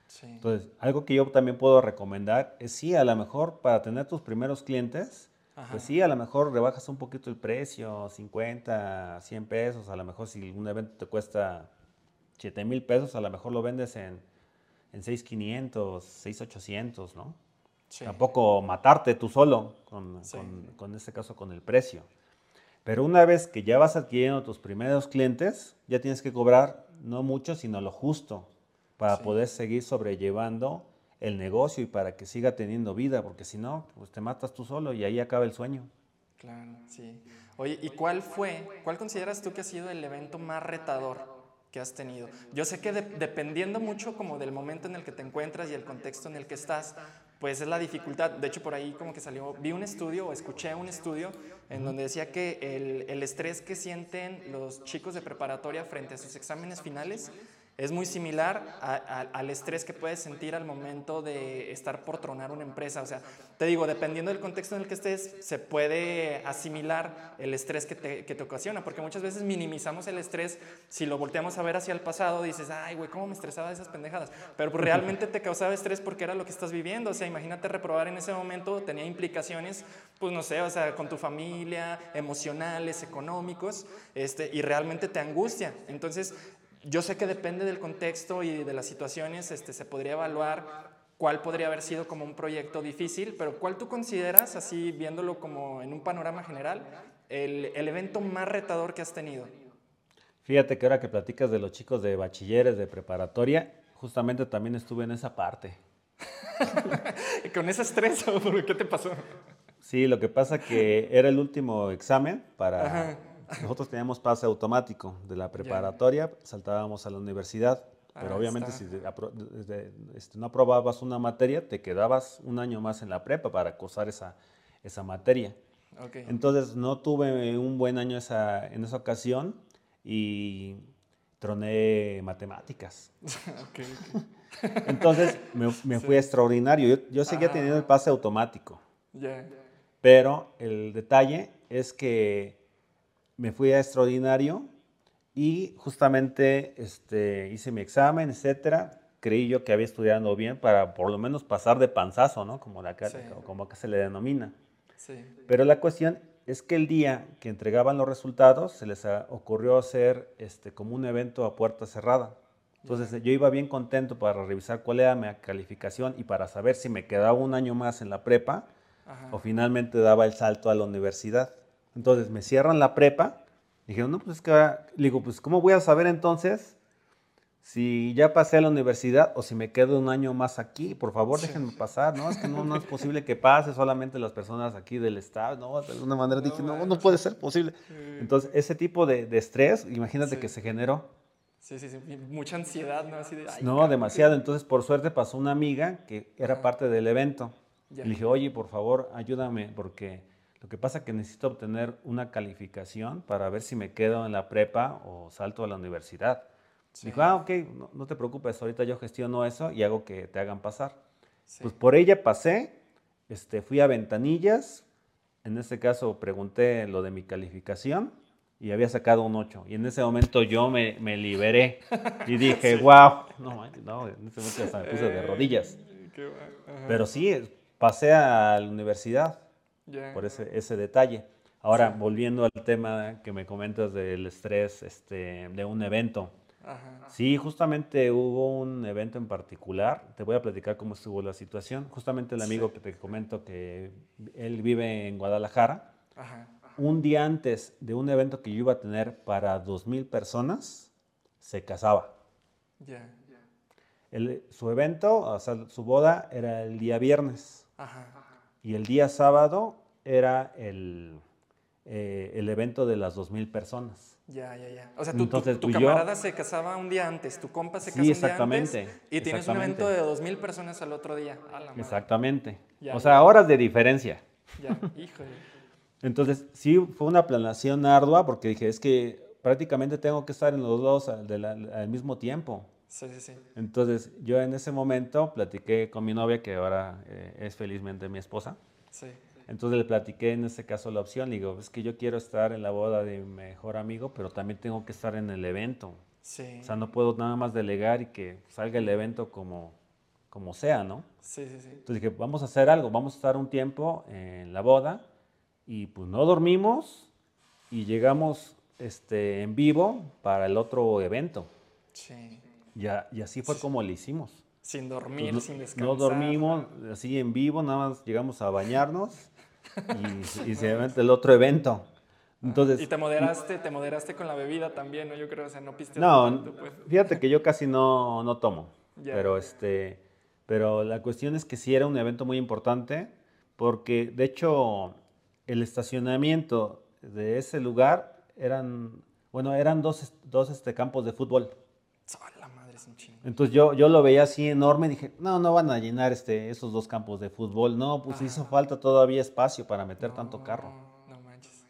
Sí. Entonces, algo que yo también puedo recomendar es sí, a lo mejor para tener tus primeros clientes, Ajá. pues sí, a lo mejor rebajas un poquito el precio, 50, 100 pesos, a lo mejor si un evento te cuesta 7 mil pesos, a lo mejor lo vendes en, en 6,500, 6,800, ¿no? Sí. Tampoco matarte tú solo, con, Sí. con, con este caso con el precio. Pero una vez que ya vas adquiriendo tus primeros clientes, ya tienes que cobrar no mucho, sino lo justo para Sí. poder seguir sobrellevando el negocio y para que siga teniendo vida, porque si no, pues te matas tú solo y ahí acaba el sueño. Claro, sí. Oye, ¿y cuál fue, cuál consideras tú que ha sido el evento más retador que has tenido? Yo sé que de- dependiendo mucho como del momento en el que te encuentras y el contexto en el que estás, pues es la dificultad. De hecho, por ahí como que salió, vi un estudio o escuché un estudio en donde decía que el, el estrés que sienten los chicos de preparatoria frente a sus exámenes finales es muy similar a- a- al estrés que puedes sentir al momento de estar por tronar una empresa. O sea, te digo, dependiendo del contexto en el que estés, se puede asimilar el estrés que te, que te ocasiona, porque muchas veces minimizamos el estrés. Si lo volteamos a ver hacia el pasado, dices, ay, güey, ¿cómo me estresaba esas pendejadas? Pero pues, realmente te causaba estrés porque era lo que estás viviendo. O sea, imagínate reprobar en ese momento, tenía implicaciones, pues no sé, o sea, con tu familia, emocionales, económicos, este, y realmente te angustia. Entonces, yo sé que depende del contexto y de las situaciones, este, se podría evaluar cuál podría haber sido como un proyecto difícil, pero cuál tú consideras, así viéndolo como en un panorama general, el, el evento más retador que has tenido. Fíjate que ahora que platicas de los chicos de bachilleres, de preparatoria, justamente también estuve en esa parte. Con ese estrés, ¿por ¿qué te pasó? Sí, lo que pasa que era el último examen para... Ajá. Nosotros teníamos pase automático de la preparatoria, saltábamos a la universidad, pero Ah, obviamente está. si de- de- este, no aprobabas una materia, te quedabas un año más en la prepa para cursar esa, esa materia. Ok. Entonces no tuve un buen año esa, en esa ocasión y troné matemáticas. Ok, ok. Entonces me, me fui extraordinario. Yo, yo seguía Ah. teniendo el pase automático. Ya. Pero el detalle es que me fui a extraordinario y justamente este, hice mi examen, etcétera. Creí yo que había estudiado bien para por lo menos pasar de panzazo, ¿no? Como, acá, Sí. como acá se le denomina. Sí. Pero la cuestión es que el día que entregaban los resultados se les ah, ocurrió hacer este, como un evento a puerta cerrada. Entonces yo iba bien contento para revisar cuál era mi calificación y para saber si me quedaba un año más en la prepa Ajá. o finalmente daba el salto a la universidad. Entonces me cierran la prepa. Dijeron, no, pues es que ahora, le digo, pues ¿cómo voy a saber entonces si ya pasé a la universidad o si me quedo un año más aquí, por favor déjenme pasar, ¿no? Es que no, no es posible que pase solamente las personas aquí del estado, ¿no? De alguna manera dije, no, no puede ser posible. Entonces, ese tipo de, de estrés, imagínate que se generó. Sí, sí, sí, mucha ansiedad, ¿no? Así de, no, demasiado. Entonces, por suerte pasó una amiga que era parte del evento. Le dije, oye, por favor, ayúdame, porque lo que pasa es que necesito obtener una calificación para ver si me quedo en la prepa o salto a la universidad. Dijo, ah, ok, no, te preocupes, ahorita yo gestiono eso y hago que te hagan pasar. Pues por ella pasé, este, fui a ventanillas, en este caso pregunté lo de mi calificación y había sacado un 8. Y en ese momento yo me, me liberé y dije, wow, no, no, en ese momento hasta me puse de rodillas. Pero sí, pasé a la universidad por ese, ese detalle. Ahora, volviendo al tema que me comentas del estrés este, de un evento. Sí, justamente hubo un evento en particular. Te voy a platicar cómo estuvo la situación. Justamente el amigo que te comento que él vive en Guadalajara. Un día antes de un evento que yo iba a tener para 2.000 personas, se casaba. su evento, o sea, su boda era el día viernes. Y el día sábado era el, eh, el evento de las 2.000 personas. Ya, ya, ya. O sea, tu, tu, camarada se casaba un día antes, tu compa se casaba un día antes. Y tienes un evento de dos mil personas al otro día. exactamente. o sea, horas de diferencia. Ya, híjole. Entonces, sí, fue una planeación ardua porque dije, es que prácticamente tengo que estar en los dos al, al mismo tiempo. Sí, sí, sí. Entonces, yo en ese momento platiqué con mi novia, que ahora eh, es felizmente mi esposa. Sí. Entonces le platiqué en este caso la opción, le digo, es que yo quiero estar en la boda de mi mejor amigo, pero también tengo que estar en el evento. Sí. O sea, no puedo nada más delegar y que salga el evento como, como sea, ¿no? Sí, sí, sí. Entonces dije, vamos a hacer algo, vamos a estar un tiempo en la boda y pues no dormimos y llegamos este, en vivo para el otro evento. Sí. Ya, y así fue como lo hicimos. Sin dormir, sin descansar. No dormimos, así en vivo, nada más llegamos a bañarnos y, se eventa el otro evento. Entonces, y te moderaste, te moderaste con la bebida también, ¿no? Yo creo, o sea, no piste. No, pues. fíjate que yo casi no, no tomo. Pero este, pero la cuestión es que sí era un evento muy importante porque de hecho el estacionamiento de ese lugar eran, bueno, eran dos, dos este, campos de fútbol. Entonces yo, yo lo veía así enorme y dije, no, no van a llenar este, esos dos campos de fútbol. No, pues hizo falta todavía espacio para meter tanto carro. No manches.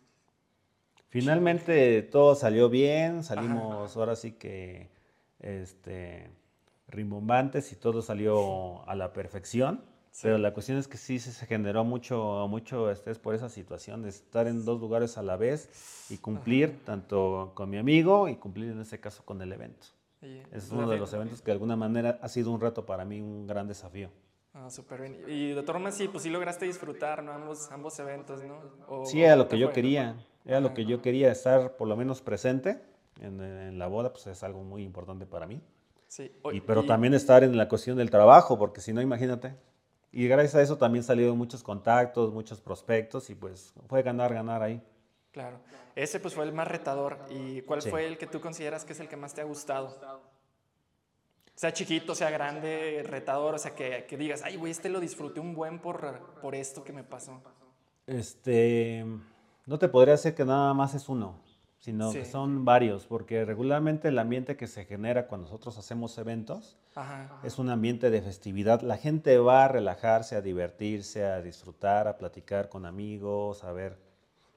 Finalmente todo salió bien, salimos ahora sí que este, rimbombantes y todo salió a la perfección. Pero la cuestión es que sí se generó mucho, mucho estrés por esa situación de estar en dos lugares a la vez y cumplir tanto con mi amigo y cumplir en ese caso con el evento es uno de los eventos que de alguna manera ha sido un reto para mí, un gran desafío. Ah, súper bien. Y de todas formas, sí, pues sí lograste disfrutar, ¿no? Ambos, ambos eventos, ¿no? sí, era lo que yo quería. Era lo que yo quería, estar por lo menos presente en, en, la boda, pues es algo muy importante para mí. Sí. y, pero también estar en la cuestión del trabajo, porque si no, imagínate. Y gracias a eso también salieron muchos contactos, muchos prospectos y pues fue ganar, ganar ahí. Claro. Ese pues fue el más retador. ¿Y cuál fue el que tú consideras que es el que más te ha gustado? Sea chiquito, sea grande, retador, o sea, que, que digas, ay, güey, este lo disfruté un buen por, por esto que me pasó. Este, no te podría decir que nada más es uno, sino que son varios, porque regularmente el ambiente que se genera cuando nosotros hacemos eventos es un ambiente de festividad. La gente va a relajarse, a divertirse, a disfrutar, a platicar con amigos, a ver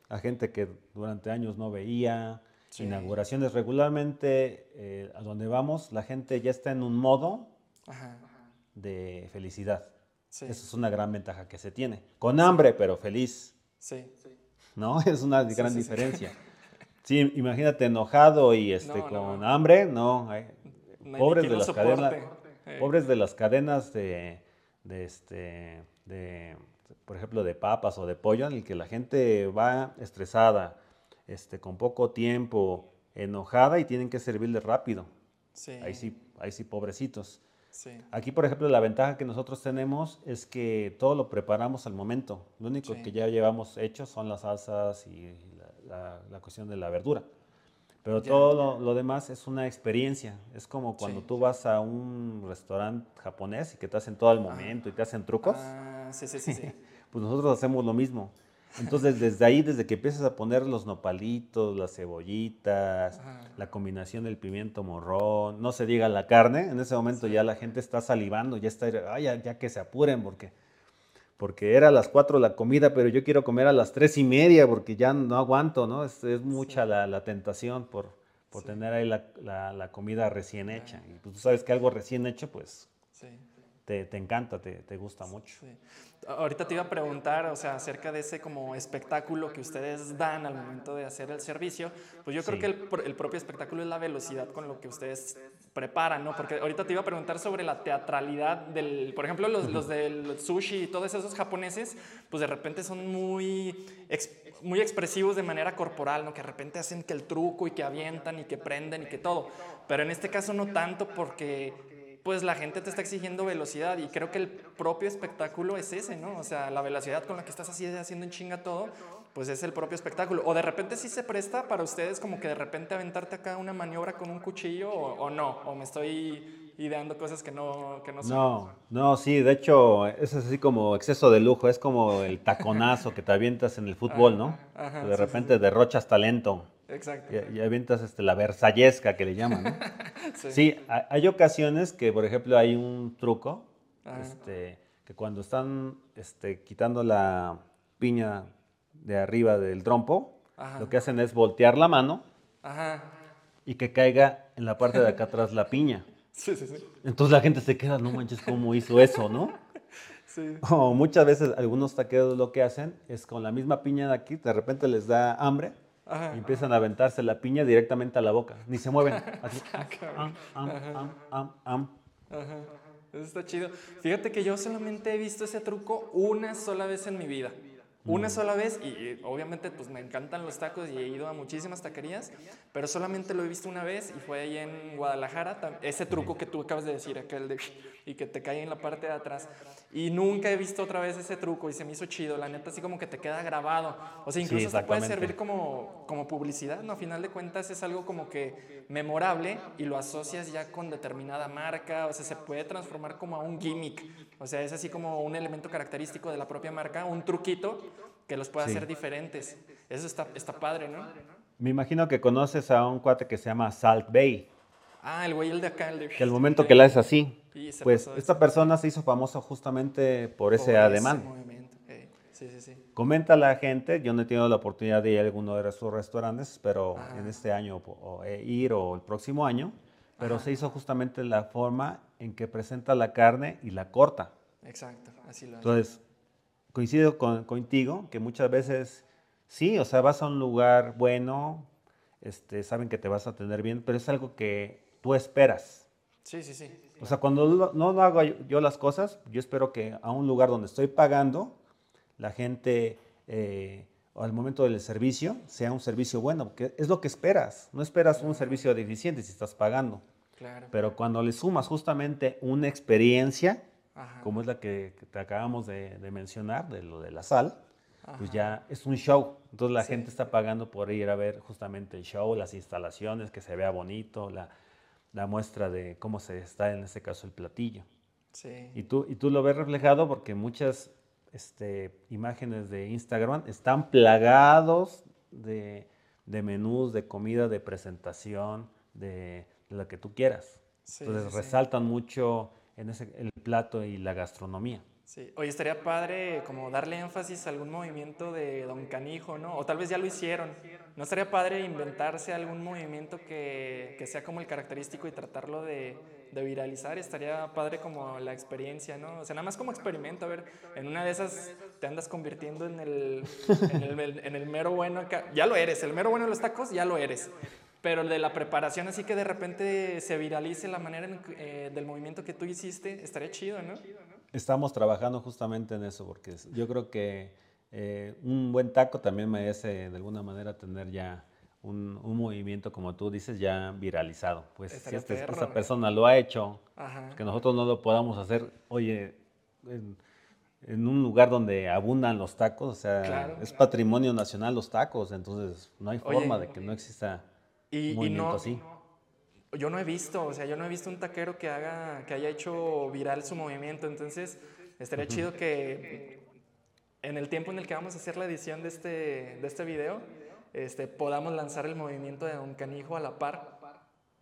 a gente que durante años no veía, inauguraciones regularmente, eh, a donde vamos, la gente ya está en un modo de felicidad. Esa es una gran ventaja que se tiene. Con hambre, pero feliz. Sí. ¿No? Es una gran diferencia. Sí, imagínate enojado y este, con hambre, no. pobres, de las cadenas, pobres de las cadenas de, de, este, de por ejemplo, de papas o de pollo, en el que la gente va estresada, este, con poco tiempo, enojada y tienen que servirle rápido. Ahí sí, ahí sí, pobrecitos. Aquí, por ejemplo, la ventaja que nosotros tenemos es que todo lo preparamos al momento. Lo único que ya llevamos hecho son las salsas y la, la, cuestión de la verdura. Pero todo lo, demás es una experiencia. Es como cuando tú vas a un restaurante japonés y que te hacen todo el momento y te hacen trucos. Ah, sí, sí, sí, sí. pues nosotros hacemos lo mismo. Entonces, desde ahí, desde que empiezas a poner los nopalitos, las cebollitas, la combinación del pimiento morrón, no se diga la carne, en ese momento ya la gente está salivando, ya está, ay, ya, ya, que se apuren porque porque era a las 4 la comida, pero yo quiero comer a las tres y media porque ya no aguanto, ¿no? Es, es mucha la, la, tentación por, por tener ahí la, la, comida recién hecha. Y pues tú sabes que algo recién hecho, pues te, te, encanta, te, te gusta mucho. Ahorita te iba a preguntar, o sea, acerca de ese como espectáculo que ustedes dan al momento de hacer el servicio, pues yo creo que el, el, propio espectáculo es la velocidad con lo que ustedes preparan, ¿no? Porque ahorita te iba a preguntar sobre la teatralidad del, por ejemplo, los, los del sushi y todos esos japoneses, pues de repente son muy, muy expresivos de manera corporal, ¿no? Que de repente hacen que el truco y que avientan y que prenden y que todo. Pero en este caso no tanto porque pues la gente te está exigiendo velocidad y creo que el propio espectáculo es ese, ¿no? O sea, la velocidad con la que estás así haciendo en chinga todo, pues es el propio espectáculo. O de repente sí se presta para ustedes como que de repente aventarte acá una maniobra con un cuchillo o, no, o me estoy ideando cosas que no, que no son. No, no, sí, de hecho es así como exceso de lujo, es como el taconazo que te avientas en el fútbol, ¿no? de repente derrochas talento. Exacto. Y, avientas este, la versallesca que le llaman, ¿no? sí. hay ocasiones que, por ejemplo, hay un truco, este, que cuando están este, quitando la piña de arriba del trompo, lo que hacen es voltear la mano y que caiga en la parte de acá atrás la piña. Sí, sí, sí. Entonces la gente se queda, no manches, ¿cómo hizo eso, no? Sí. O muchas veces algunos taqueros lo que hacen es con la misma piña de aquí, de repente les da hambre y empiezan a aventarse la piña directamente a la boca. Ni se mueven. Así. Eso está chido. Fíjate que yo solamente he visto ese truco una sola vez en mi vida. Una sola vez y obviamente pues me encantan los tacos y he ido a muchísimas taquerías, pero solamente lo he visto una vez y fue ahí en Guadalajara, ese truco que tú acabas de decir, aquel de y que te cae en la parte de atrás. Y nunca he visto otra vez ese truco y se me hizo chido, la neta así como que te queda grabado. O sea, incluso te puede servir como, como publicidad, ¿no? A final de cuentas es algo como que memorable y lo asocias ya con determinada marca, o sea, se puede transformar como a un gimmick. O sea, es así como un elemento característico de la propia marca, un truquito que los puede hacer diferentes. Eso está, está padre, ¿no? Me imagino que conoces a un cuate que se llama Salt Bay. Ah, el güey, el de acá, el de... Que el momento que la es así, pues esta persona se hizo famosa justamente por ese ademán. Sí, sí, sí. Comenta la gente, yo no he tenido la oportunidad de ir a alguno de sus restaurantes, pero en este año o, ir o el próximo año, pero se hizo justamente la forma en que presenta la carne y la corta. Exacto, así lo Entonces, coincido con, contigo que muchas veces, sí, o sea, vas a un lugar bueno, este, saben que te vas a tener bien, pero es algo que tú esperas. Sí, sí, sí. O sea, cuando no, hago yo las cosas, yo espero que a un lugar donde estoy pagando, la gente eh, al momento del servicio sea un servicio bueno, porque es lo que esperas. No esperas un servicio deficiente si estás pagando. Claro. Pero cuando le sumas justamente una experiencia, como es la que, te acabamos de, mencionar, de lo de la sal, pues ya es un show. Entonces la gente está pagando por ir a ver justamente el show, las instalaciones, que se vea bonito, la, la muestra de cómo se está en este caso el platillo. Sí. Y tú, y tú lo ves reflejado porque muchas este, imágenes de Instagram están plagados de, de menús, de comida, de presentación, de, lo que tú quieras. Entonces resaltan mucho en ese, el plato y la gastronomía. Sí, oye, estaría padre como darle énfasis a algún movimiento de Don Canijo, ¿no? O tal vez ya lo hicieron. ¿No estaría padre inventarse algún movimiento que, que sea como el característico y tratarlo de, de, viralizar? Estaría padre como la experiencia, ¿no? O sea, nada más como experimento, a ver, en una de esas te andas convirtiendo en el, en el, en el mero bueno. Ya lo eres, el mero bueno de los tacos, ya lo eres pero de la preparación así que de repente se viralice la manera eh, del movimiento que tú hiciste, estaría chido, ¿no? Estamos trabajando justamente en eso, porque yo creo que eh, un buen taco también merece de alguna manera tener ya un, movimiento, como tú dices, ya viralizado. Pues si este, esta persona lo ha hecho, que nosotros no lo podamos hacer, oye, en, un lugar donde abundan los tacos, o sea, es patrimonio nacional los tacos, entonces no hay forma de que no exista y, no, así. Yo no he visto, o sea, yo no he visto un taquero que haga, que haya hecho viral su movimiento, entonces estaría chido que en el tiempo en el que vamos a hacer la edición de este, de este video, este, podamos lanzar el movimiento de Don Canijo a la par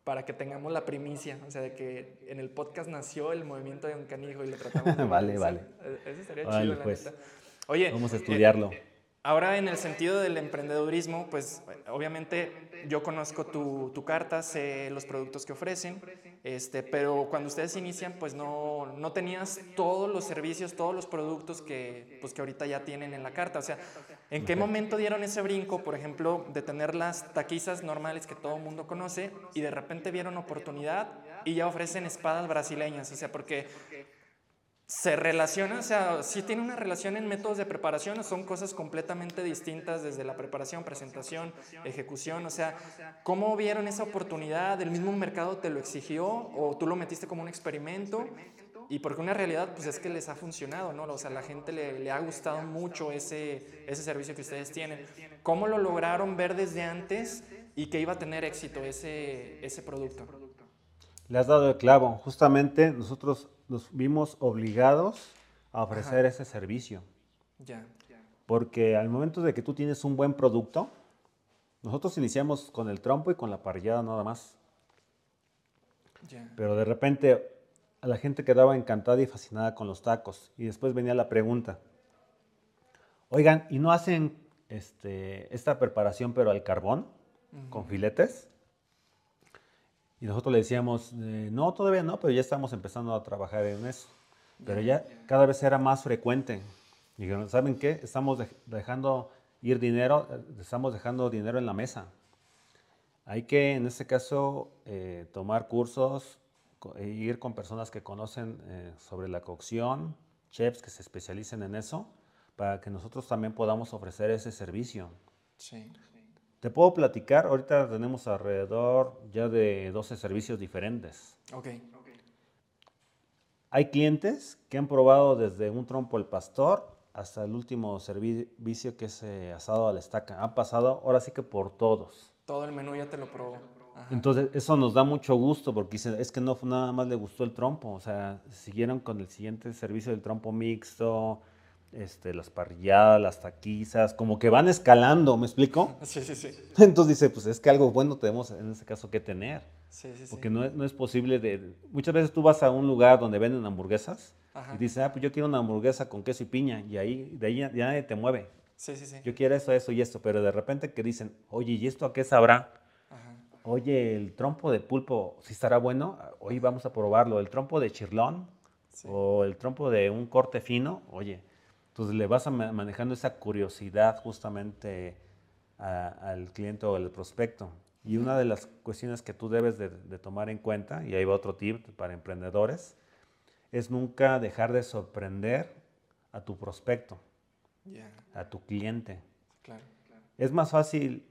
para que tengamos la primicia, o sea, de que en el podcast nació el movimiento de Don Canijo y lo tratamos de Vale, vale. E-, eso estaría chido, la pues. Oye, vamos a estudiarlo. Eh, Ahora, en el sentido del emprendedurismo, pues obviamente yo conozco tu, tu, carta, sé los productos que ofrecen, este, pero cuando ustedes inician, pues no, no tenías todos los servicios, todos los productos que, pues, que ahorita ya tienen en la carta. O sea, ¿en qué momento dieron ese brinco, por ejemplo, de tener las taquizas normales que todo el mundo conoce y de repente vieron oportunidad y ya ofrecen espadas brasileñas? O sea, porque se relaciona, o sea, sí tiene una relación en métodos de preparación, son cosas completamente distintas desde la preparación, presentación, ejecución, o sea, ¿cómo vieron esa oportunidad? ¿El mismo mercado te lo exigió o tú lo metiste como un experimento? Y porque una realidad, pues es que les ha funcionado, ¿no? O sea, la gente le, le ha gustado mucho ese, ese servicio que ustedes tienen. ¿Cómo lo lograron ver desde antes y que iba a tener éxito ese, ese producto? Le has dado el clavo. Justamente nosotros nos vimos obligados a ofrecer ese servicio. Ya. Porque al momento de que tú tienes un buen producto, nosotros iniciamos con el trompo y con la parrillada nada más. Ya. Pero de repente a la gente quedaba encantada y fascinada con los tacos. Y después venía la pregunta, oigan, ¿y no hacen este, esta preparación pero al carbón, con filetes? Y nosotros le decíamos, eh, no, todavía no, pero ya estamos empezando a trabajar en eso. Pero ya cada vez era más frecuente. Y dijeron, ¿saben qué? Estamos dejando ir dinero, eh, estamos dejando dinero en la mesa. Hay que, en este caso, eh, tomar cursos, e ir con personas que conocen sobre la cocción, chefs que se especialicen en eso, para que nosotros también podamos ofrecer ese servicio. Sí. Te puedo platicar, ahorita tenemos alrededor ya de 12 servicios diferentes. Ok. Hay clientes que han probado desde un trompo el pastor hasta el último servicio que es eh, asado a la estaca. Han pasado ahora sí que por todos. Todo el menú ya te lo probó. Entonces, eso nos da mucho gusto porque es que no nada más le gustó el trompo, o sea, siguieron con el siguiente servicio del trompo mixto, este, las parrilladas, las taquizas, como que van escalando, ¿me explico? Sí, sí, sí. Entonces dice, pues es que algo bueno tenemos en ese caso que tener. Sí, sí, Porque no es, no es posible de... Muchas veces tú vas a un lugar donde venden hamburguesas y dices, ah, pues yo quiero una hamburguesa con queso y piña y ahí, de ahí ya, nadie te mueve. Sí, sí, sí. Yo quiero eso, eso y esto, pero de repente que dicen, oye, ¿y esto a qué sabrá? Oye, el trompo de pulpo, si estará bueno, hoy vamos a probarlo. El trompo de chirlón o el trompo de un corte fino, oye, entonces le vas manejando esa curiosidad justamente al cliente o al prospecto. Y una de las cuestiones que tú debes de, tomar en cuenta, y ahí va otro tip para emprendedores, es nunca dejar de sorprender a tu prospecto, a tu cliente. Es más fácil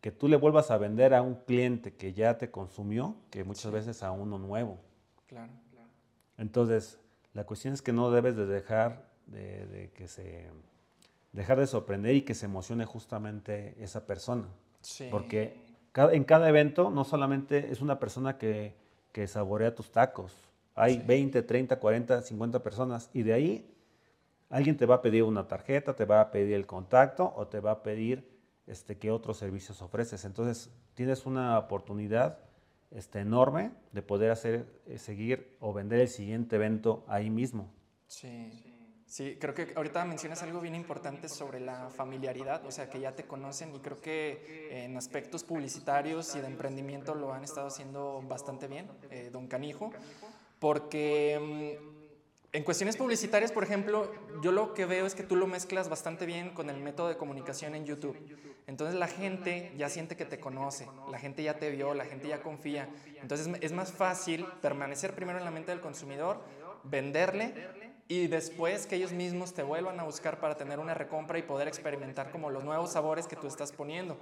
que tú le vuelvas a vender a un cliente que ya te consumió que muchas veces a uno nuevo. Entonces, la cuestión es que no debes de dejar de, que se dejar de sorprender y que se emocione justamente esa persona. Porque en cada evento no solamente es una persona que, que saborea tus tacos, hay 20, 30, 40, 50 personas y de ahí alguien te va a pedir una tarjeta, te va a pedir el contacto o te va a pedir este, qué otros servicios ofreces. Entonces tienes una oportunidad este, enorme de poder hacer, eh, seguir o vender el siguiente evento ahí mismo. Sí. Sí, creo que ahorita mencionas algo bien importante sobre la familiaridad, o sea, que ya te conocen y creo que en aspectos publicitarios y de emprendimiento lo han estado haciendo bastante bien, eh, don Canijo, porque mm, en cuestiones publicitarias, por ejemplo, yo lo que veo es que tú lo mezclas bastante bien con el método de comunicación en YouTube. Entonces la gente ya siente que te conoce, la gente ya te vio, la gente ya confía. Entonces es más fácil permanecer primero en la mente del consumidor, venderle y después que ellos mismos te vuelvan a buscar para tener una recompra y poder experimentar como los nuevos sabores que tú estás poniendo.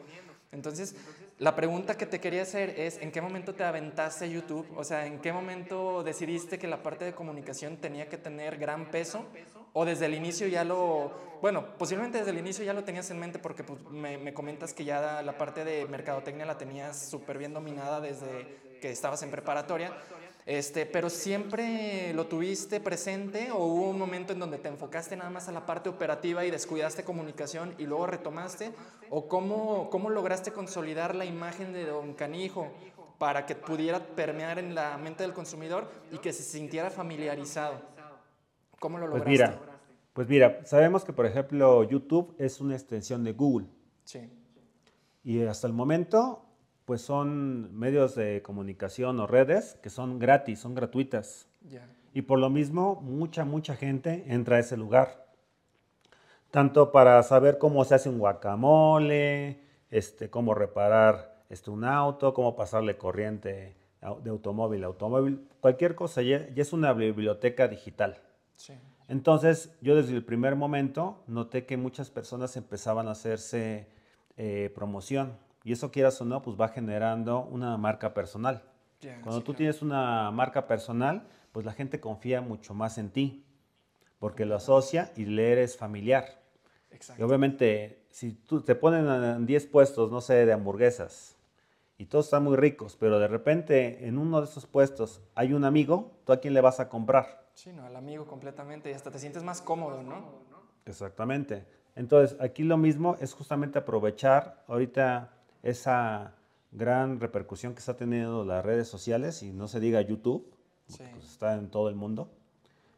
Entonces, la pregunta que te quería hacer es, ¿en qué momento te aventaste YouTube? O sea, ¿en qué momento decidiste que la parte de comunicación tenía que tener gran peso ¿O desde el inicio ya lo, bueno, posiblemente desde el inicio ya lo tenías en mente porque pues, me, me, comentas que ya la parte de mercadotecnia la tenías súper bien dominada desde que estabas en preparatoria, este, pero siempre lo tuviste presente o hubo un momento en donde te enfocaste nada más a la parte operativa y descuidaste comunicación y luego retomaste, o cómo, cómo lograste consolidar la imagen de Don Canijo para que pudiera permear en la mente del consumidor y que se sintiera familiarizado. ¿Cómo lo lograste? Pues mira, pues mira, sabemos que por ejemplo YouTube es una extensión de Google. Sí. Y hasta el momento, pues son medios de comunicación o redes que son gratis, son gratuitas. Y por lo mismo, mucha, mucha gente entra a ese lugar. Tanto para saber cómo se hace un guacamole, este, cómo reparar este, un auto, cómo pasarle corriente de automóvil a automóvil, cualquier cosa, ya, es una biblioteca digital. Entonces, yo desde el primer momento noté que muchas personas empezaban a hacerse eh, promoción. Y eso quieras o no, pues va generando una marca personal. Cuando tú tienes una marca personal, pues la gente confía mucho más en ti, porque lo asocia y le eres familiar. Y obviamente, si tú te ponen en 10 puestos, no sé, de hamburguesas, y todos están muy ricos, pero de repente en uno de esos puestos hay un amigo, ¿tú a quién le vas a comprar? Sí, no, al amigo completamente y hasta te sientes más cómodo, ¿no? Exactamente. Entonces, aquí lo mismo es justamente aprovechar ahorita esa gran repercusión que está teniendo las redes sociales y no se diga YouTube, pues está en todo el mundo,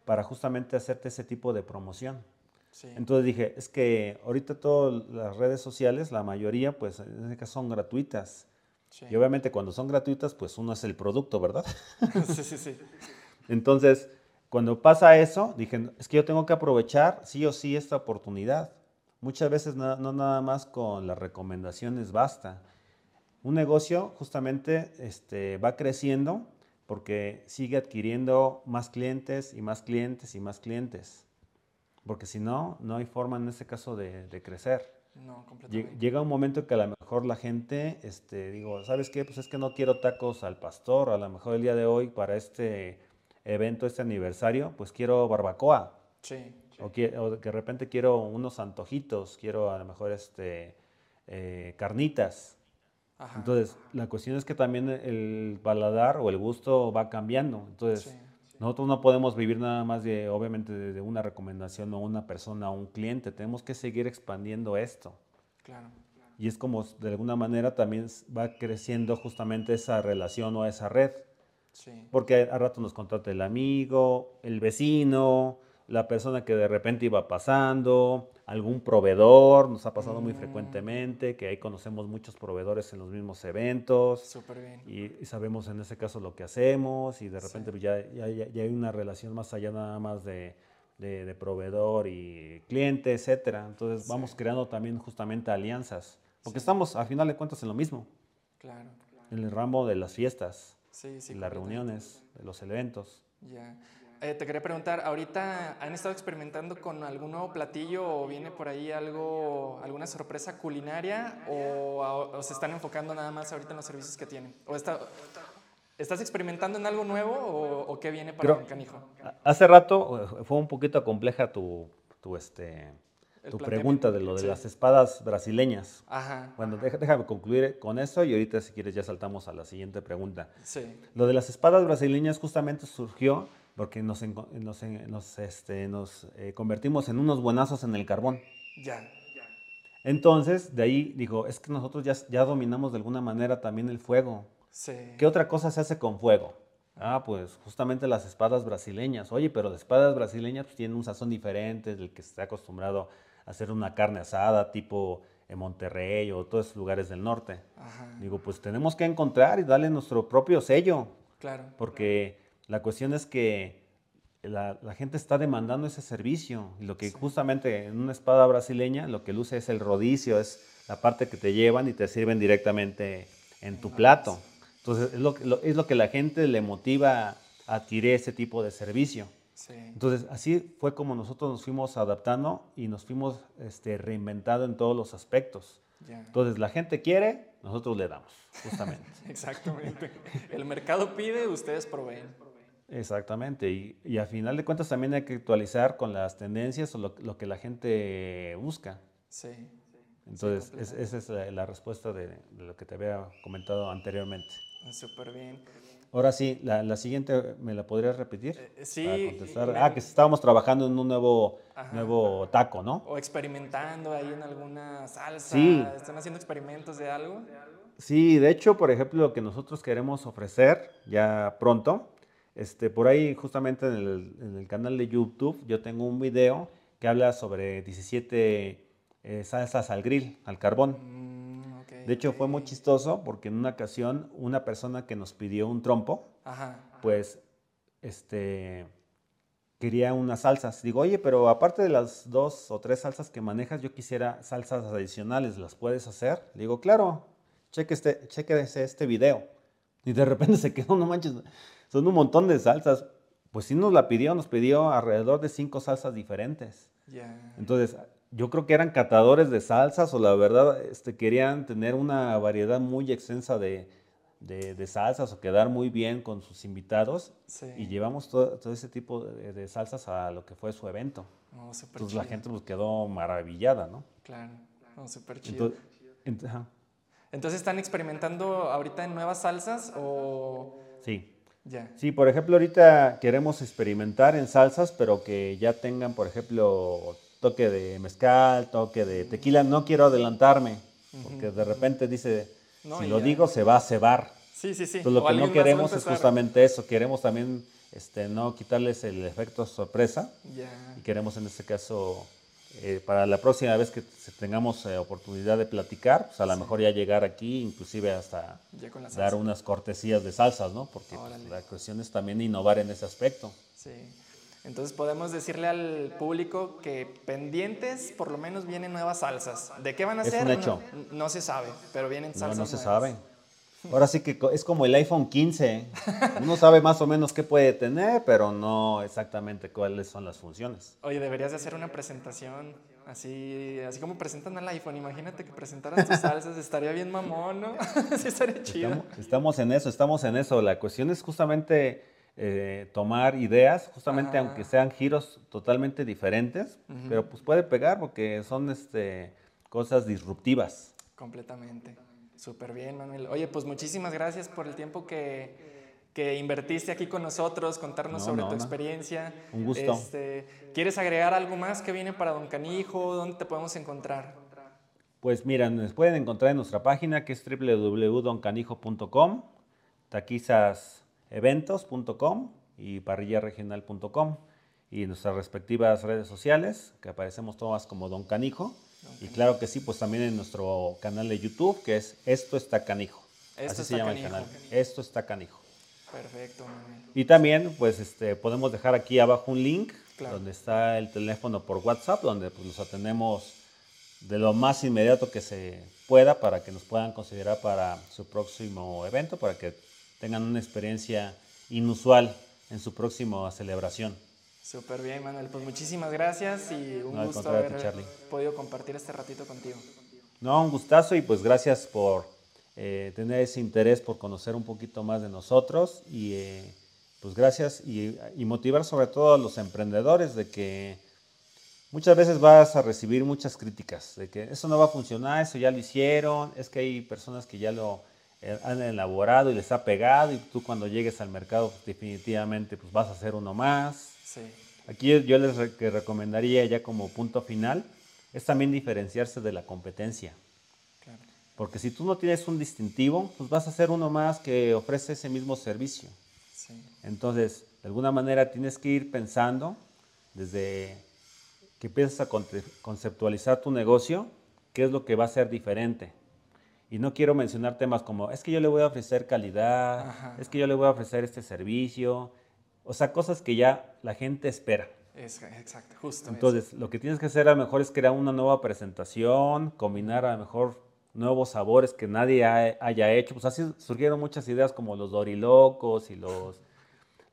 para justamente hacerte ese tipo de promoción. Sí. Entonces dije, es que ahorita todas las redes sociales, la mayoría, pues en este caso son gratuitas. Y obviamente cuando son gratuitas, pues uno es el producto, ¿verdad? sí, sí, sí. Entonces, cuando pasa eso, dije, es que yo tengo que aprovechar sí o sí esta oportunidad. Muchas veces no, nada más con las recomendaciones basta. Un negocio justamente este, va creciendo porque sigue adquiriendo más clientes y más clientes y más clientes. Porque si no, no hay forma en este caso de, de crecer. No, completamente. Llega un momento que a lo mejor la gente, este, digo, ¿sabes qué? Pues es que no quiero tacos al pastor, a lo mejor el día de hoy para este evento, este aniversario, pues quiero barbacoa. Sí. O, que, de repente quiero unos antojitos, quiero a lo mejor este, eh, carnitas. Entonces, la cuestión es que también el paladar o el gusto va cambiando. Entonces, nosotros no podemos vivir nada más de, obviamente, de, una recomendación o una persona o un cliente. Tenemos que seguir expandiendo esto. Claro. Y es como, de alguna manera, también va creciendo justamente esa relación o esa red. Sí. Porque a rato nos contrata el amigo, el vecino, la persona que de repente iba pasando, algún proveedor, nos ha pasado muy mm. frecuentemente, que ahí conocemos muchos proveedores en los mismos eventos. Súper bien. Y, sabemos en ese caso lo que hacemos y de repente pues, ya, ya, ya, hay una relación más allá nada más de, de, proveedor y cliente, etcétera. Entonces vamos creando también justamente alianzas, porque estamos a final de cuentas en lo mismo. Claro. En el ramo de las fiestas, sí, sí, las reuniones, de los eventos. Ya. Eh, te quería preguntar, ¿ahorita han estado experimentando con algún nuevo platillo o viene por ahí algo, alguna sorpresa culinaria o, se están enfocando nada más ahorita en los servicios que tienen? ¿O está, ¿Estás experimentando en algo nuevo o, qué viene para el Canijo? Hace rato eh, fue un poquito compleja tu, tu, este, tu pregunta de lo de las espadas brasileñas. Ajá. Bueno, déjame concluir con eso y ahorita si quieres ya saltamos a la siguiente pregunta. Sí. Lo de las espadas brasileñas justamente surgió porque nos, nos, este, nos eh, convertimos en unos buenazos en el carbón. Ya. Entonces, de ahí dijo, es que nosotros ya, ya dominamos de alguna manera también el fuego. Sí. ¿Qué otra cosa se hace con fuego? Ah, pues justamente las espadas brasileñas. Oye, pero las espadas brasileñas pues, tienen un sazón diferente del que se está acostumbrado a hacer una carne asada tipo en Monterrey o todos esos lugares del norte. Ajá. Digo, pues tenemos que encontrar y darle nuestro propio sello. Claro. Porque la cuestión es que la, gente está demandando ese servicio. Y lo que justamente en una espada brasileña, lo que luce es el rodicio, es la parte que te llevan y te sirven directamente en tu plato. Entonces, es lo, es lo que la gente le motiva a adquirir ese tipo de servicio. Entonces, así fue como nosotros nos fuimos adaptando y nos fuimos este, reinventando en todos los aspectos. Entonces, la gente quiere, nosotros le damos, justamente. Exactamente. El mercado pide, ustedes proveen. Exactamente, y, y a final de cuentas también hay que actualizar con las tendencias o lo, lo que la gente busca. Sí. Entonces, es- esa es la, la respuesta de, de lo que te había comentado anteriormente. Súper bien. Ahora sí, la, la siguiente, ¿me la podrías repetir? Eh, sí, Para contestar. me- Ah, que estábamos trabajando en un nuevo, Ajá. nuevo taco, ¿no? O experimentando ahí en alguna salsa. Sí. ¿Están haciendo experimentos de algo? Sí, de hecho, por ejemplo, lo que nosotros queremos ofrecer ya pronto, este, por ahí justamente en el, en el canal de YouTube, yo tengo un video que habla sobre 17 eh, salsas al grill, al carbón. Mm, ok, De hecho, fue muy chistoso porque en una ocasión una persona que nos pidió un trompo, Ajá. pues, este, quería unas salsas. Digo, oye, pero aparte de las dos o tres salsas que manejas, yo quisiera salsas adicionales, ¿las puedes hacer? Le digo, claro, cheque este, chequese este video. Y de repente se quedó, no manches, son un montón de salsas. Pues sí nos la pidió, nos pidió alrededor de cinco salsas diferentes. Ya. Entonces, yo creo que eran catadores de salsas o la verdad este, querían tener una variedad muy extensa de, de- de salsas o quedar muy bien con sus invitados. Sí. Y llevamos todo, todo ese tipo de, de salsas a lo que fue su evento. Súper Entonces la chido. gente pues, quedó maravillada, ¿no? Claro. No, súper chido. Entonces, ent- Entonces, ¿están experimentando ahorita en nuevas salsas o...? sí. Ya. Sí, por ejemplo, ahorita queremos experimentar en salsas, pero que ya tengan, por ejemplo, toque de mezcal, toque de tequila. No quiero adelantarme, porque de repente dice, No, si lo ya. digo, se va a cebar. Sí, sí, sí. Entonces, lo O que no queremos es justamente eso. Queremos también este, no quitarles el efecto sorpresa Ya. y queremos en este caso, eh, para la próxima vez que tengamos eh, oportunidad de platicar, pues a lo mejor ya llegar aquí, inclusive hasta dar unas cortesías de salsas, ¿no? Porque pues, la cuestión es también innovar en ese aspecto. Sí. Entonces podemos decirle al público que pendientes por lo menos vienen nuevas salsas. ¿De qué van a Es ser? un hecho. No, no se sabe, pero vienen No, salsas no se nuevas. sabe. Ahora sí que es como el iPhone 15. Uno sabe más o menos qué puede tener, pero no exactamente cuáles son las funciones. Oye, deberías de hacer una presentación así, así como presentan al iPhone. Imagínate que presentaras tus salsas, estaría bien mamón, ¿no? sí, estaría chido. Estamos, estamos en eso, estamos en eso. La cuestión es justamente eh, tomar ideas, justamente aunque sean giros totalmente diferentes, pero pues puede pegar porque son este, cosas disruptivas. Completamente. Súper bien, Manuel. Oye, pues muchísimas gracias por el tiempo que, que invertiste aquí con nosotros, contarnos No, sobre no, tu no. experiencia. Un gusto. Este, ¿Quieres agregar algo más que viene para Don Canijo? ¿Dónde te podemos encontrar? Pues mira, nos pueden encontrar en nuestra página que es www.doncanijo.com, taquizaseventos.com y parrillaregional.com y en nuestras respectivas redes sociales, que aparecemos todas como Don Canijo. Y claro que sí, pues también en nuestro canal de YouTube, que es Esto está Canijo. Esto Así está se llama canijo. el canal. Esto está Canijo. Perfecto. Y también, pues, este, podemos dejar aquí abajo un link Claro. donde está el teléfono por WhatsApp, donde pues, los atendemos de lo más inmediato que se pueda para que nos puedan considerar para su próximo evento, para que tengan una experiencia inusual en su próxima celebración. Súper bien, Manuel. Pues muchísimas gracias y un No, gusto haber Charlie. podido compartir este ratito contigo. No, un gustazo y pues gracias por eh, tener ese interés por conocer un poquito más de nosotros y eh, pues gracias y, y motivar sobre todo a los emprendedores de que muchas veces vas a recibir muchas críticas de que eso no va a funcionar, eso ya lo hicieron, es que hay personas que ya lo eh, han elaborado y les ha pegado y tú cuando llegues al mercado pues, definitivamente pues vas a hacer uno más. Sí, Aquí yo- les re- que recomendaría ya como punto final es también diferenciarse de la competencia. claro. Porque si tú no tienes un distintivo, pues vas a ser uno más que ofrece ese mismo servicio. Sí, Entonces, de alguna manera tienes que ir pensando desde que empiezas a conceptualizar tu negocio, qué es lo que va a ser diferente. Y no quiero mencionar temas como, es que yo le voy a ofrecer calidad, Ajá. es que yo le voy a ofrecer este servicio, o sea, cosas que ya la gente espera. es, exacto, justo. Entonces, lo que tienes que hacer a lo mejor es crear una nueva presentación, combinar a lo mejor nuevos sabores que nadie ha- haya hecho. Pues así surgieron muchas ideas como los dorilocos y los,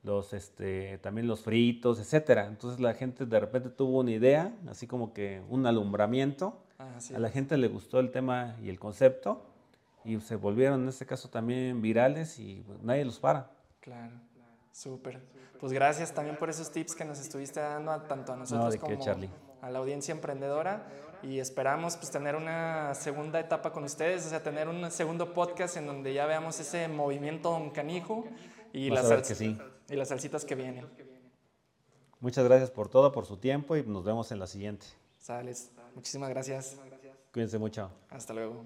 los este, también los fritos, etcétera. Entonces la gente de repente tuvo una idea, así como que un alumbramiento. Ah. A la gente le gustó el tema y el concepto y se volvieron en este caso también virales y pues, nadie los para. Claro. Súper. Pues gracias también por esos tips que nos estuviste dando tanto a nosotros como a la audiencia emprendedora y esperamos pues tener una segunda etapa con ustedes, o sea, tener un segundo podcast en donde ya veamos ese movimiento don canijo y, las, y las salsitas que vienen. Muchas gracias por todo, por su tiempo y nos vemos en la siguiente. Sales. Muchísimas gracias. Cuídense mucho. Hasta luego.